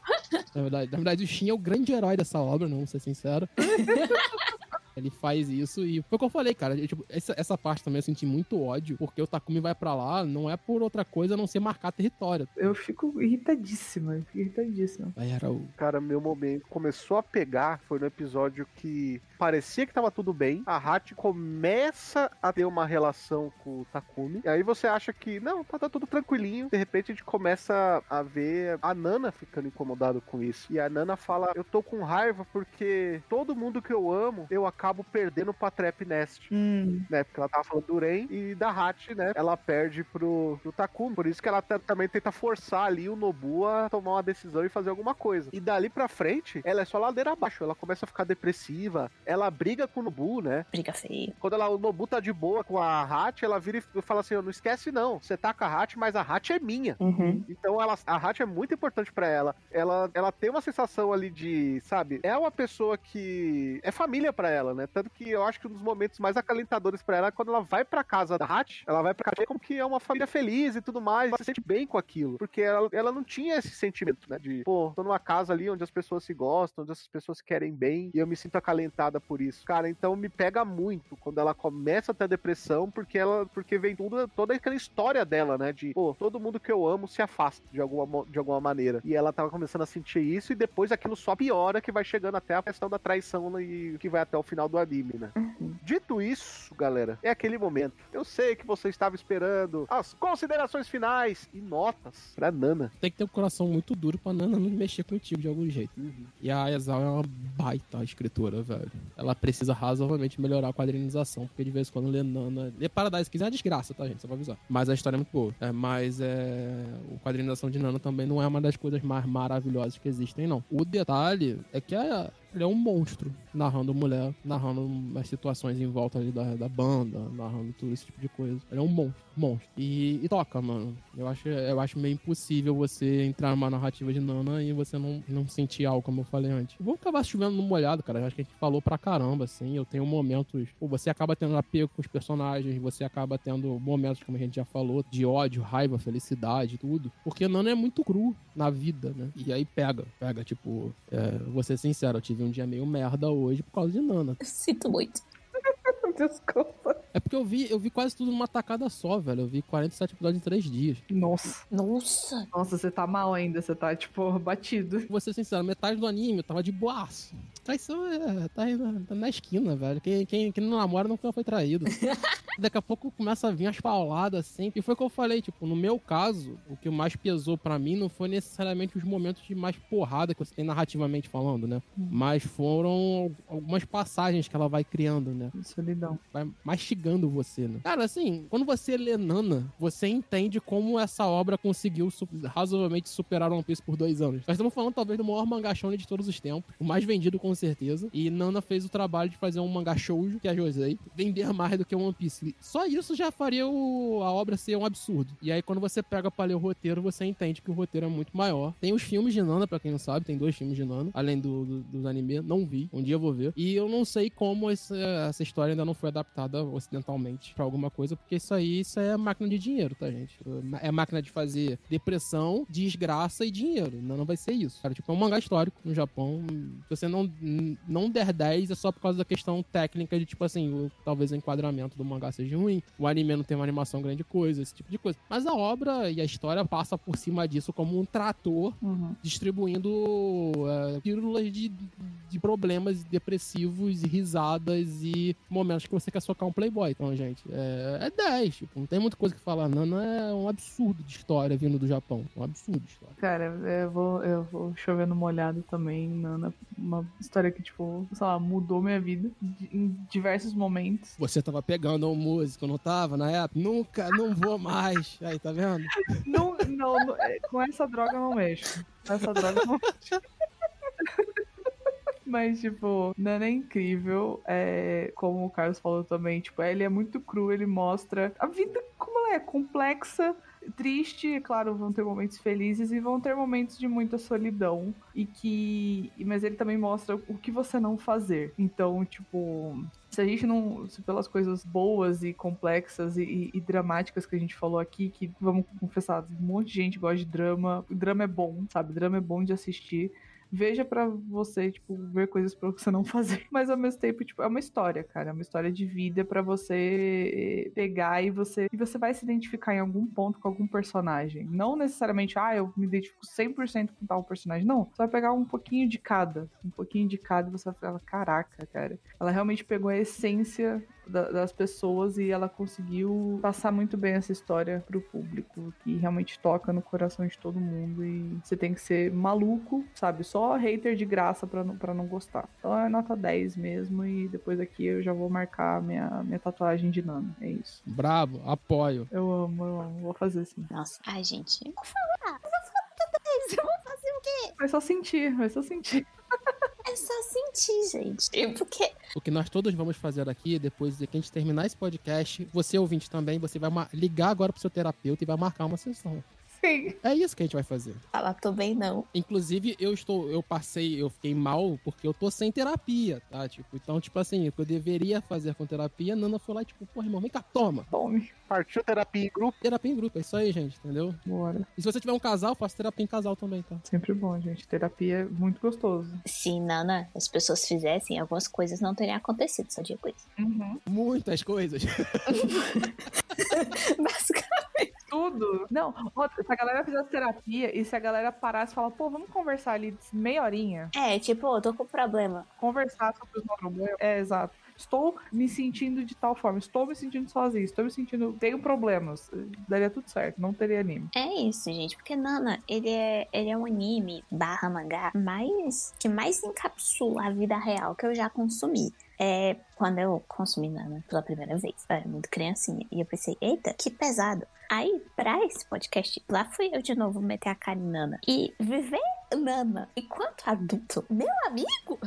Na verdade, na verdade, o Shin é o grande herói dessa obra, não vou ser sincero. Ele faz isso e foi o que eu falei, cara. Eu, tipo, essa, essa parte também eu senti muito ódio, porque o Takumi vai pra lá, não é por outra coisa a não ser marcar território. Eu fico irritadíssima. eu fico irritadíssima. Aí era o. Cara, meu momento começou a pegar foi no episódio que parecia que tava tudo bem. A Hachi começa a ter uma relação com o Takumi. E aí você acha que, não, tá, tá tudo tranquilinho. De repente a gente começa a ver a Nana ficando incomodado com isso. E a Nana fala: Eu tô com raiva porque todo mundo que eu amo, eu acabo perdendo pra Trap Nest. Hum. né? Porque ela tava falando do Ren e da Hachi, né? Ela perde pro, pro Takumi. Por isso que ela ta- também tenta forçar ali o Nobu a tomar uma decisão e fazer alguma coisa. E dali pra frente, ela é só ladeira abaixo. Ela começa a ficar depressiva. Ela briga com o Nobu, né? Briga feia. Quando ela, o Nobu tá de boa com a Hachi, ela vira e fala assim: não esquece não. Você tá com a Hachi, mas a Hachi é minha. Uhum. Então ela, a Hachi é muito importante pra ela. ela. Ela tem uma sensação ali de, sabe, é uma pessoa que é família pra ela, né? Tanto que eu acho que um dos momentos mais acalentadores pra ela é quando ela vai pra casa da Hachi, ela vai pra casa como que é uma família feliz e tudo mais, ela se sente bem com aquilo, porque ela, ela não tinha esse sentimento, né? De, pô, tô numa casa ali onde as pessoas se gostam, onde as pessoas querem bem e eu me sinto acalentada por isso. Cara, então me pega muito quando ela começa a ter depressão, porque ela, porque vem tudo, toda aquela história dela, né? De, pô, todo mundo que eu amo se afasta de alguma, de alguma maneira. E ela tava começando a sentir isso, e depois aquilo só piora, que vai chegando até a questão da traição e que vai até o final final do anime, né? Uhum. Dito isso, galera, é aquele momento. Eu sei que você estava esperando as considerações finais e notas pra Nana. Tem que ter um coração muito duro pra Nana não mexer contigo de algum jeito. Uhum. E a Exal é uma baita escritora, velho. Ela precisa razoavelmente melhorar a quadrinização, porque de vez em quando lê Nana. Lê Paradise Kiss é uma desgraça, tá, gente? Só pra avisar. Mas a história é muito boa. É, mas é. A quadrinização de Nana também não é uma das coisas mais maravilhosas que existem, não. O detalhe é que a. Ele é um monstro, narrando mulher, narrando as situações em volta ali da, da banda, narrando tudo esse tipo de coisa. Ele é um monstro, monstro. E, e toca, mano. Eu acho, eu acho meio impossível você entrar numa narrativa de Nana e você não, não sentir algo, como eu falei antes. Vou acabar chovendo no molhado, cara. Eu acho que a gente falou pra caramba, assim. Eu tenho momentos. Pô, você acaba tendo apego com os personagens, você acaba tendo momentos, como a gente já falou, de ódio, raiva, felicidade, tudo. Porque Nana é muito cru na vida, né? E aí pega, pega, tipo, é, vou ser sincero, eu tive um dia meio merda hoje por causa de Nana. Sinto muito. Desculpa. É porque eu vi, eu vi quase tudo numa tacada só, velho. Eu vi 47 episódios em 3 dias. Nossa. Nossa. Nossa, você tá mal ainda, você tá, tipo, batido. Vou ser sincero, metade do anime eu tava de boaço. Traição é, tá tá na esquina, velho. Quem, quem, quem não namora nunca foi traído. Daqui a pouco começa a vir as pauladas assim. E foi o que eu falei, tipo, no meu caso, o que mais pesou pra mim não foi necessariamente os momentos de mais porrada que você tem narrativamente falando, né? Mas foram algumas passagens que ela vai criando, né? Solidão. vai mastigando você, né? Cara, assim, quando você lê Nana, você entende como essa obra conseguiu su- razoavelmente superar One Piece por dois anos. Nós estamos falando, talvez, do maior mangá shonen de todos os tempos. O mais vendido, com certeza. E Nana fez o trabalho de fazer um mangá shoujo, que é a Josei, vender mais do que One Piece. Só isso já faria o- a obra ser um absurdo. E aí, quando você pega pra ler o roteiro, você entende que o roteiro é muito maior. Tem os filmes de Nana, pra quem não sabe, tem dois filmes de Nana, além do, do, dos anime. Não vi. Um dia eu vou ver. E eu não sei como essa, essa história ainda não foi adaptada ocidentalmente pra alguma coisa, porque isso aí isso é máquina de dinheiro, tá, gente? É máquina de fazer depressão, desgraça e dinheiro. Não vai ser isso. Cara, tipo, é um mangá histórico no Japão. Se você não, não der 10, é só por causa da questão técnica de, tipo assim, o, talvez o enquadramento do mangá seja ruim, o anime não tem uma animação grande coisa, esse tipo de coisa. Mas a obra e a história passa por cima disso como um trator Uhum. distribuindo é, pílulas de, de problemas depressivos e risadas e momentos que você quer socar um playboy. Então, gente, é, é 10. Tipo, não tem muita coisa que falar. Nana é um absurdo de história vindo do Japão. Um absurdo de história. Cara, eu vou, eu vou chover no molhado também, Nana. Uma história que, tipo, sei lá, mudou minha vida em diversos momentos. Você tava pegando um músico, não tava na época? Nunca, não vou mais. Aí, tá vendo? Não, não, não, é, com essa droga eu não mexo. Com essa droga eu não mexo. Mas, tipo, Nana é incrível. É, como o Carlos falou também, tipo, ele é muito cru, ele mostra a vida como ela é, complexa, triste, é claro, vão ter momentos felizes e vão ter momentos de muita solidão. E que. Mas ele também mostra o que você não fazer. Então, tipo. Se a gente não. Se pelas coisas boas e complexas e, e- dramáticas que a gente falou aqui, que vamos confessar, um monte de gente gosta de drama. O drama é bom, sabe? drama é bom de assistir. Veja pra você, tipo, ver coisas pra você não fazer. Mas ao mesmo tempo, tipo, é uma história, cara. É uma história de vida pra você eh, pegar e você. E você vai se identificar em algum ponto com algum personagem. Não necessariamente, ah, eu me identifico 100% com tal personagem. Não. Você vai pegar um pouquinho de cada. Um pouquinho de cada e você vai falar, caraca, cara. Ela realmente pegou a essência da- das pessoas e ela conseguiu passar muito bem essa história pro público, que realmente toca no coração de todo mundo e você tem que ser maluco, sabe? Só hater de graça pra não, pra não gostar. Então é nota 10 mesmo e depois aqui eu já vou marcar minha, minha tatuagem de Nano. É isso. Bravo, apoio. Eu amo, eu amo. Vou fazer assim. Nossa. Ai, gente. Eu vou falar. Eu vou. Eu fazer o quê? Vai só sentir, vai só sentir. É só sentir, gente. Porque O que nós todos vamos fazer aqui, depois de que a gente terminar esse podcast, você ouvinte também, você vai ligar agora pro seu terapeuta e vai marcar uma sessão. Sim. É isso que a gente vai fazer. falar tô bem, não. Inclusive, eu estou, eu passei, eu fiquei mal porque eu tô sem terapia, tá? Tipo, então, tipo assim, o que eu deveria fazer com terapia, a Nana foi lá, tipo, pô, irmão, vem cá, toma. Tome. Partiu terapia em grupo. Terapia em grupo, é isso aí, gente, entendeu? Bora. E se você tiver um casal, faça terapia em casal também, tá? Sempre bom, gente. Terapia é muito gostoso. Se, Nana, as pessoas fizessem, algumas coisas não teriam acontecido, só digo isso. Uhum. Muitas coisas. Basicamente. Tudo. Não, se a galera fizesse terapia e se a galera parasse e falar, pô, vamos conversar ali meia horinha, É, tipo, eu tô com problema. conversar sobre os meus problemas. É, exato. Estou me sentindo de tal forma, estou me sentindo sozinho, estou me sentindo. Tenho problemas. Daria tudo certo, não teria anime. É isso, gente. Porque Nana, ele é, ele é um anime barra mangá mais, que mais encapsula a vida real que eu já consumi. É quando eu consumi Nana pela primeira vez. Eu era muito criancinha. E eu pensei, eita, que pesado. Aí, pra esse podcast, lá fui eu de novo meter a cara em Nana. E viver Nana enquanto adulto, meu amigo,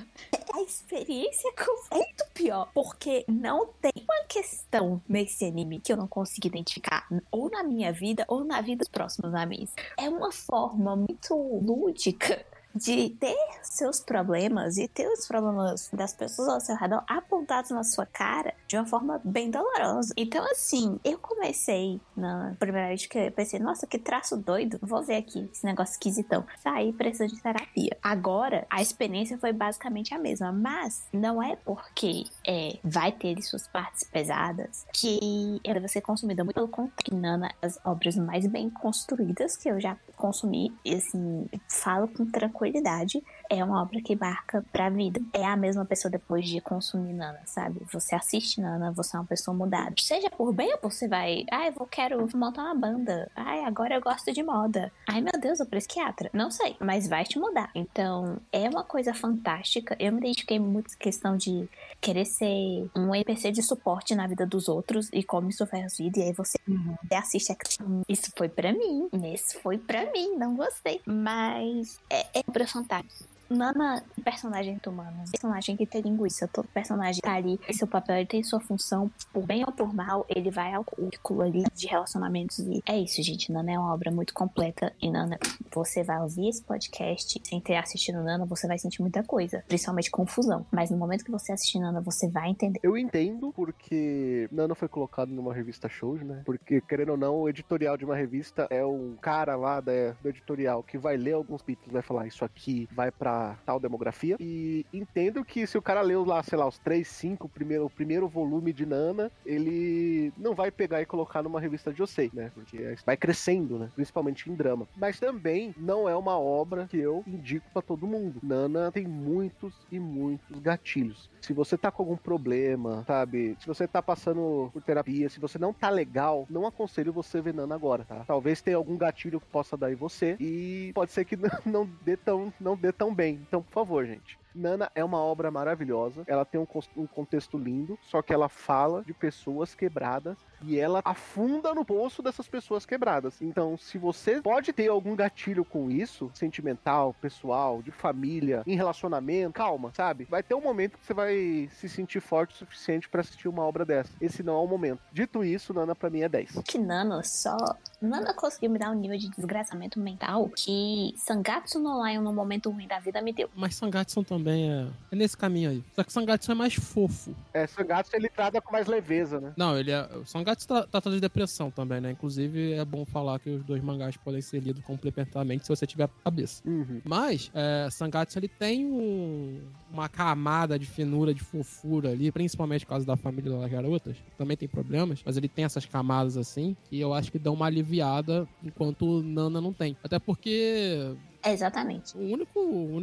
a experiência é muito pior. Porque não tem uma questão nesse anime que eu não consigo identificar. Ou na minha vida, ou na vida dos próximos amigos. É uma forma muito lúdica de ter seus problemas e ter os problemas das pessoas ao seu redor apontados na sua cara de uma forma bem dolorosa. Então, assim, eu comecei na primeira vez que eu pensei, nossa, que traço doido, vou ver aqui esse negócio esquisitão. Saí precisando de terapia. Agora, a experiência foi basicamente a mesma, mas não é porque é, vai ter suas partes pesadas que ela vai ser consumida. Muito pelo contrário, é as obras mais bem construídas que eu já consumi. E assim, falo com tranquilidade tranquilidade é uma obra que marca pra vida. É a mesma pessoa depois de consumir Nana, sabe? Você assiste Nana, você é uma pessoa mudada. Seja por bem ou por você vai. Ai, eu quero montar uma banda. Ai, agora eu gosto de moda. Ai, meu Deus, eu psiquiatra. Não sei, mas vai te mudar. Então, é uma coisa fantástica. Eu me identifiquei muito com a questão de querer ser um NPC de suporte na vida dos outros e como isso faz vida. E aí você, você assiste aquilo. Isso foi pra mim. Isso foi pra mim. Não gostei. Mas é, é obra fantástica. Nana, personagem humano, personagem que tem linguiça, todo personagem tá ali, seu papel, ele tem sua função, por bem ou por mal, ele vai ao currículo ali de relacionamentos e é isso, gente. Nana é uma obra muito completa e Nana, você vai ouvir esse podcast sem ter assistido Nana, você vai sentir muita coisa, principalmente confusão. Mas no momento que você assistir Nana, você vai entender. Eu entendo porque Nana foi colocado numa revista Shows, né? Porque, querendo ou não, o editorial de uma revista é um cara lá da, do editorial que vai ler alguns títulos, vai falar isso aqui vai pra tal demografia. E entendo que se o cara leu lá, sei lá, os 3, 5, primeiro, o primeiro volume de Nana, ele não vai pegar e colocar numa revista de Josei, né? Porque vai crescendo, né? Principalmente em drama. Mas também não é uma obra que eu indico pra todo mundo. Nana tem muitos e muitos gatilhos. Se você tá com algum problema, sabe? Se você tá passando por terapia, se você não tá legal, não aconselho você ver Nana agora, tá? Talvez tenha algum gatilho que possa dar em você e pode ser que não dê tão, não dê tão bem. Então, por favor, gente. Nana é uma obra maravilhosa, ela tem um, um contexto lindo, só que ela fala de pessoas quebradas e ela afunda no poço dessas pessoas quebradas. Então, se você pode ter algum gatilho com isso, sentimental, pessoal, de família, em relacionamento, calma, sabe? Vai ter um momento que você vai se sentir forte o suficiente pra assistir uma obra dessa. Esse não é o momento. Dito isso, Nana pra mim é 10. que Nana só. Nana conseguiu me dar um nível de desgraçamento mental que Sangatsu no Lion no momento ruim da vida me deu. Mas Sangatsu também é, é nesse caminho aí. Só que Sangatsu é mais fofo. É, Sangatsu ele trata com mais leveza, né? Não, ele é. O Sangatsu tra- trata de depressão também, né? Inclusive, é bom falar que os dois mangás podem ser lidos complementarmente se você tiver cabeça. Uhum. Mas, é, Sangatsu ele tem um- uma camada de finura, de fofura ali, principalmente por causa da família das garotas, também tem problemas, mas ele tem essas camadas assim, que eu acho que dão uma aliviada, enquanto Nana não tem. Até porque Exatamente. o único,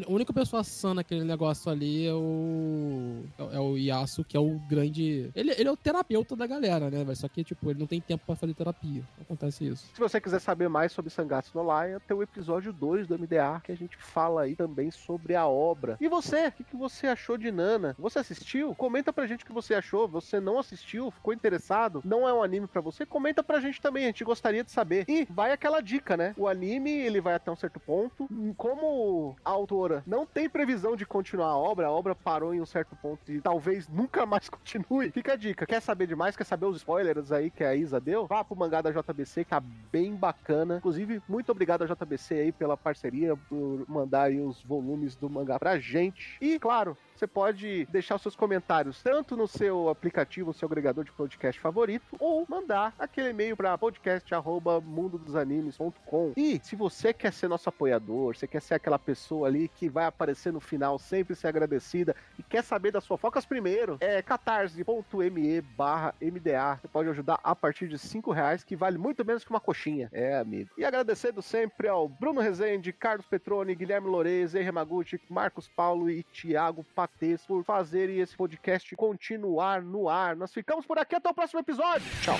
a única pessoa sã naquele negócio ali é o. É o Yasu, que é o grande. Ele, ele é o terapeuta da galera, né? velho? Só que, tipo, ele não tem tempo pra fazer terapia. Acontece isso. Se você quiser saber mais sobre Sangatsu no Lion, tem o episódio 2 do MDA, que a gente fala aí também sobre a obra. E você? O que, que você achou de Nana? Você assistiu? Comenta pra gente o que você achou. Você não assistiu? Ficou interessado? Não é um anime pra você? Comenta pra gente também, a gente gostaria de saber. E vai aquela dica, né? O anime, ele vai até um certo ponto. Como a autora não tem previsão de continuar a obra, a obra parou em um certo ponto e talvez nunca mais continue, fica a dica. Quer saber demais? Quer saber os spoilers aí que a Isa deu? Vá pro mangá da JBC, que tá bem bacana. Inclusive, muito obrigado a JBC aí pela parceria, por mandar aí os volumes do mangá pra gente. E, claro, você pode deixar seus comentários tanto no seu aplicativo, no seu agregador de podcast favorito, ou mandar aquele e-mail para podcast@mundodosanimes.com. E se você quer ser nosso apoiador, você quer ser aquela pessoa ali que vai aparecer no final, sempre ser agradecida e quer saber das fofocas primeiro, é catarse.me barra MDA. Você pode ajudar a partir de 5 reais, que vale muito menos que uma coxinha. É, amigo. E agradecendo sempre ao Bruno Rezende, Carlos Petroni, Guilherme Lorez, Henri Maguchi, Marcos Paulo e Thiago combatês por fazerem esse podcast continuar no ar. Nós ficamos por aqui até o próximo episódio. Tchau.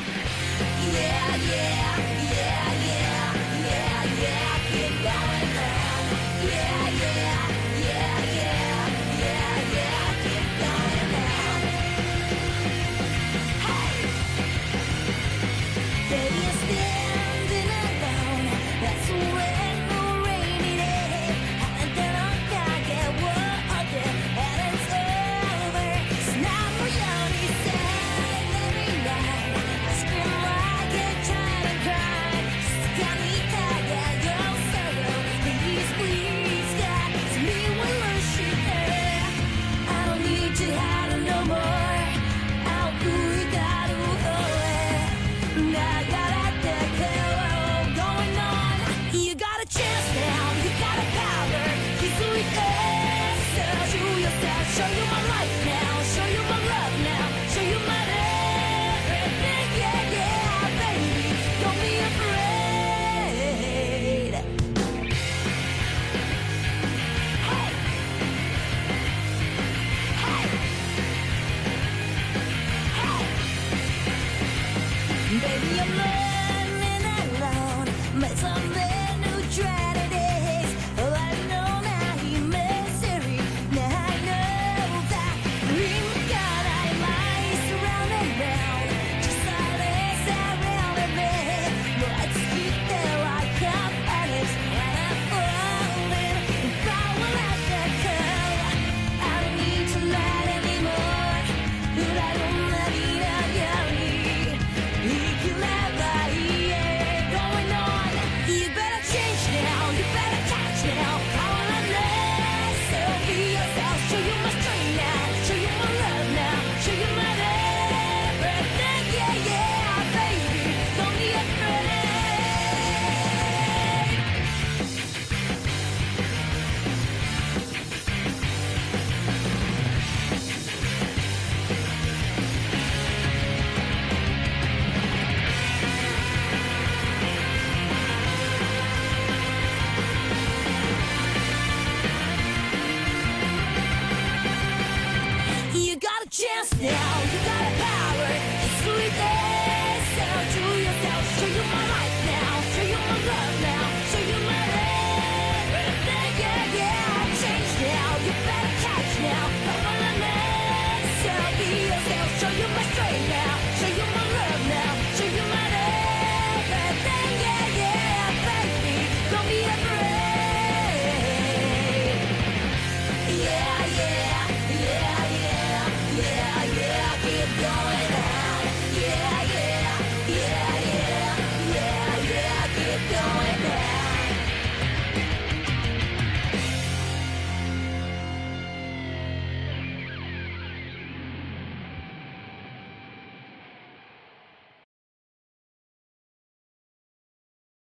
Yeah, yeah, yeah,